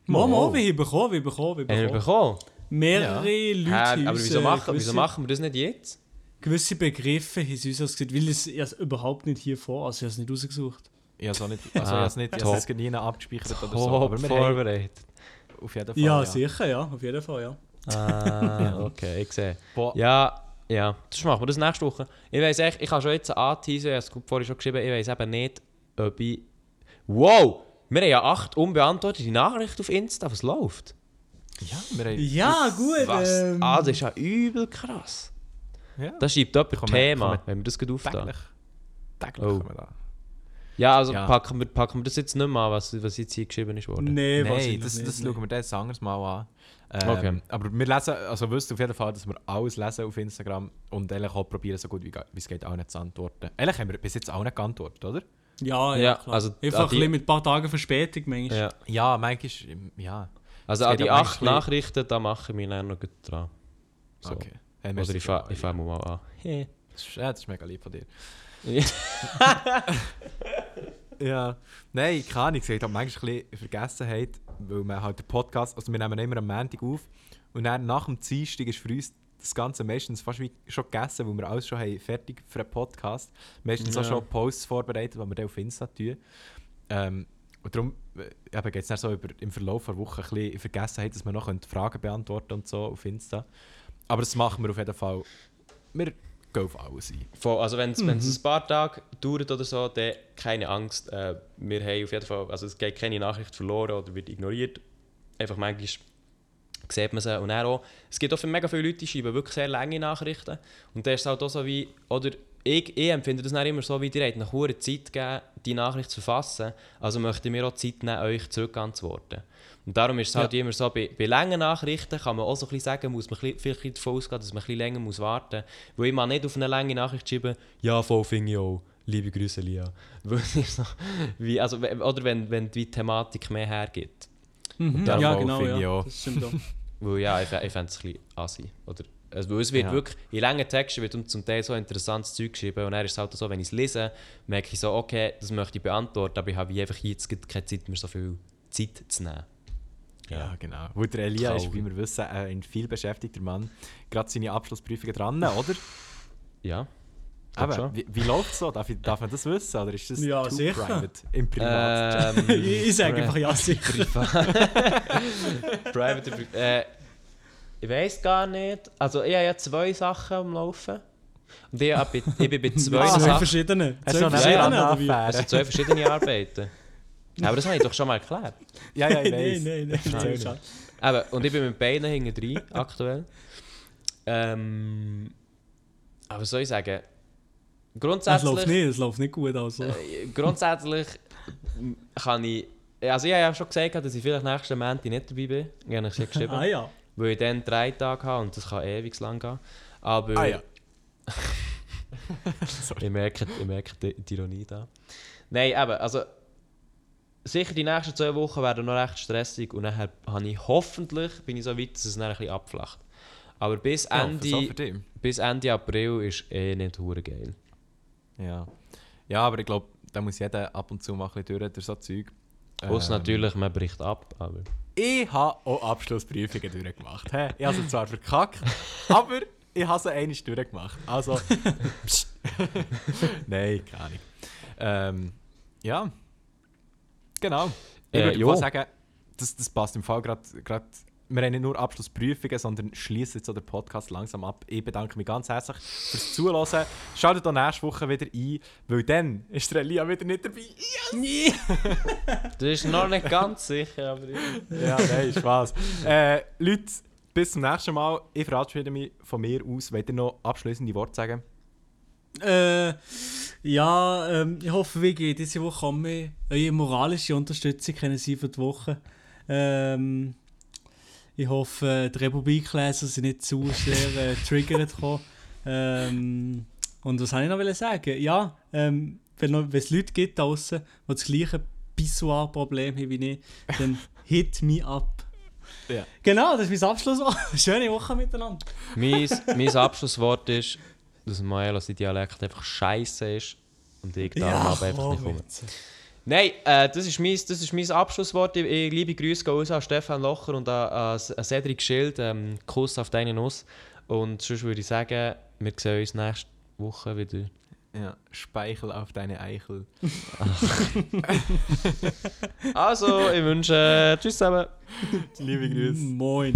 Mal, Mal. wir haben bekommen, wir haben bekommen, wir Haben wir bekommen. bekommen? Mehrere Leute Hä, haben aber uns, wieso äh, machen, gewisse, wieso machen wir das nicht jetzt? gewisse Begriffe haben sie uns gesagt, weil es erst überhaupt nicht hier vor, also ich habe es nicht rausgesucht. Ich habe es nicht, also ich Ah, habe es nicht, ich top. habe es nie abgespeichert oder so. Aber wir haben vorbereitet. auf jeden Fall. Ja, sicher, ja, auf jeden Fall, ja. Ah, okay, ich sehe. Boah, Ja, ja, das machen wir das nächste Woche. Ich weiß echt, ich habe schon jetzt anteasen, ich habe es vorhin schon geschrieben, ich weiß eben nicht, ob ich... Wow! Wir haben ja acht unbeantwortete Nachrichten auf Insta, was läuft? ja, wir haben... Ja, gut. Was? Ähm, Ah, das ist ja übel krass. Ja, Da schreibt jemand Kommen- Thema, kommen wenn wir das gut aufnehmen. täglich. Täglich Oh. kommen wir da. Ja, also Ja. Packen, wir, packen wir das jetzt nicht mal an, was, was jetzt hier geschrieben ist worden. nee, Nein, das, nicht, das nee. schauen wir ein anderes Mal an. Ähm, Okay. Aber wir lesen, also wisst auf jeden Fall, dass wir alles lesen auf Instagram und eigentlich auch probieren, so gut wie, es geht, auch nicht zu antworten. Eigentlich haben wir bis jetzt auch nicht geantwortet, oder? Ja, ja, Ja, klar. also Einfach ein die- bisschen mit ein paar Tagen Verspätung manchmal. Ja. Ja, manchmal, ja. Also an die acht Nachrichten, da mache ich mich dann noch gut dran. So. Okay. Hey, Oder ich fange mal an. Hey. Das ist, ja, das ist mega lieb von dir. Ja. Ja. Nein, keine Ahnung, ich habe manchmal ein bisschen Vergessenheit, weil man halt den Podcast, also wir nehmen immer am Montag auf und dann nach dem Dienstag ist für uns das Ganze meistens fast wie schon gegessen, weil wir alles schon haben fertig für einen Podcast. Meistens auch Ja. schon Posts vorbereitet, die wir dann auf Insta tun. Ähm, und darum äh, geht es so über, im Verlauf der Woche ein bisschen in Vergessenheit, dass wir noch Fragen beantworten und so auf Insta. Aber das machen wir auf jeden Fall. Wir gehen auf alles ein. Voll, also wenn es Mhm. ein paar Tage dauert oder so, dann keine Angst. Äh, wir haben auf jeden Fall, also es geht keine Nachricht verloren oder wird ignoriert. Einfach manchmal sieht man sie. Und dann auch, es gibt auch für mega viele Leute, die schreiben wirklich sehr lange Nachrichten. Und da ist es halt auch so wie, oder ich, ich empfinde das dann immer so, wie ihr habt nach hoher Zeit gegeben, die Nachricht zu verfassen. Also möchte ich mir auch Zeit nehmen, euch zurückantworten. Und darum ist es halt immer so, bei, bei langen Nachrichten kann man auch so ein bisschen sagen, muss man vielleicht davon ausgehen, dass man ein bisschen länger muss warten muss. Weil ich mal nicht auf eine lange Nachricht schreiben, ja, voll finde ich auch. Liebe Grüße, Lia. Wie, also, oder wenn, wenn die Thematik mehr hergibt. Mhm. Ja, Ja, genau, ja. auch. Das stimmt auch. Weil ja, ich, ich fände es ein bisschen assi. Oder, also, weil es wird Ja. wirklich, in langen Texten wird uns zum Teil so interessantes Zeug geschrieben und dann ist es halt so, wenn ich es lese, merke ich so, okay, das möchte ich beantworten, aber ich habe einfach jetzt keine Zeit mehr, so viel Zeit zu nehmen. Ja, genau. Weil der Elia ist, Traurig. wie wir wissen, ein viel beschäftigter Mann. Gerade seine Abschlussprüfungen dran, oder? Ja. Aber wie, wie läuft es so? Darf, ich, darf man das wissen? Oder ist das Ja, too sicher. private? Im Privat? Ähm, ich ich sage einfach ja, sicher. Private Pri- äh, Ich weiß gar nicht. Also ich habe ja zwei Sachen am Laufen. Und ich, bei- ich bin bei zwei Ah, zwei Sachen. verschiedene. Zwei verschiedene? Das sind zwei verschiedene Arbeiten. Aber das habe ich doch schon mal erklärt. ja, ja, ich Nein, weiß. nein, nein, nein, schade. Eben, und ich bin mit beiden hinten drin, aktuell. Ähm, aber soll ich sagen? Es läuft Grundsätzlich, nicht, es läuft nicht gut. Also. äh, grundsätzlich kann ich. Also, ich habe ja schon gesagt, dass ich vielleicht nächsten Montag nicht dabei bin. Ich habe es ja geschrieben. Ah ja. Weil ich dann drei Tage habe und das kann ewig lang gehen. Aber Ah ja. ich merke, ich merke die, die Ironie da. Nein, eben, also sicher die nächsten zwei Wochen werden noch recht stressig und dann habe ich hoffentlich, bin ich so weit, dass es dann ein bisschen abflacht. Aber bis Ende, bis Ende April ist eh nicht hure geil. Ja. ja, aber ich glaube, da muss jeder ab und zu mal ein bisschen durch, durch so Zeug. Außer Ähm, natürlich, man bricht ab, aber Ich habe auch Abschlussprüfungen durchgemacht. Hä? Ich habe sie zwar verkackt, aber ich habe sie einmal durchgemacht. Also. Nein, keine Ahnung. Ähm, ja. Genau. Ich Äh, würde sagen, das, das passt im Fall gerade. Wir haben nicht nur Abschlussprüfungen, sondern schließen jetzt auch den Podcast langsam ab. Ich bedanke mich ganz herzlich fürs Zuhören. Schaltet auch nächste Woche wieder ein, weil dann ist der Elia wieder nicht dabei. Das ist noch nicht ganz sicher, aber... Ja, nein, Spaß. äh, Leute, bis zum nächsten Mal. Ich verabschiede mich von mir aus. Wollt ihr noch abschließende Worte sagen? Äh, ja, ähm, ich hoffe, wie geht diese Woche an mich. Eure moralische Unterstützung können Sie für die Woche. Ähm, ich hoffe, die Republikleser sind nicht zu sehr äh, triggert gekommen. Ähm, und was wollte ich noch sagen? Ja, ähm, wenn noch- wenn es Leute gibt da draussen, die das gleiche Pissoir-Problem haben wie ich, dann hit me up. Ja. Genau, das ist mein Abschlusswort. Schöne Woche miteinander. mein, mein Abschlusswort ist, dass Maelo sein Dialekt einfach scheiße ist und ich darum aber einfach nicht komme. Nein, äh, das, ist mein, das ist mein Abschlusswort. Ich, ich, liebe Grüße gehen raus an Stefan Locher und an, an, Cedric Schild. Ähm, Kuss auf deine Nuss. Und sonst würde ich sagen, wir sehen uns nächste Woche wieder. Ja, Speichel auf deine Eichel. Also, ich wünsche Tschüss zusammen. Liebe Grüße. Moin.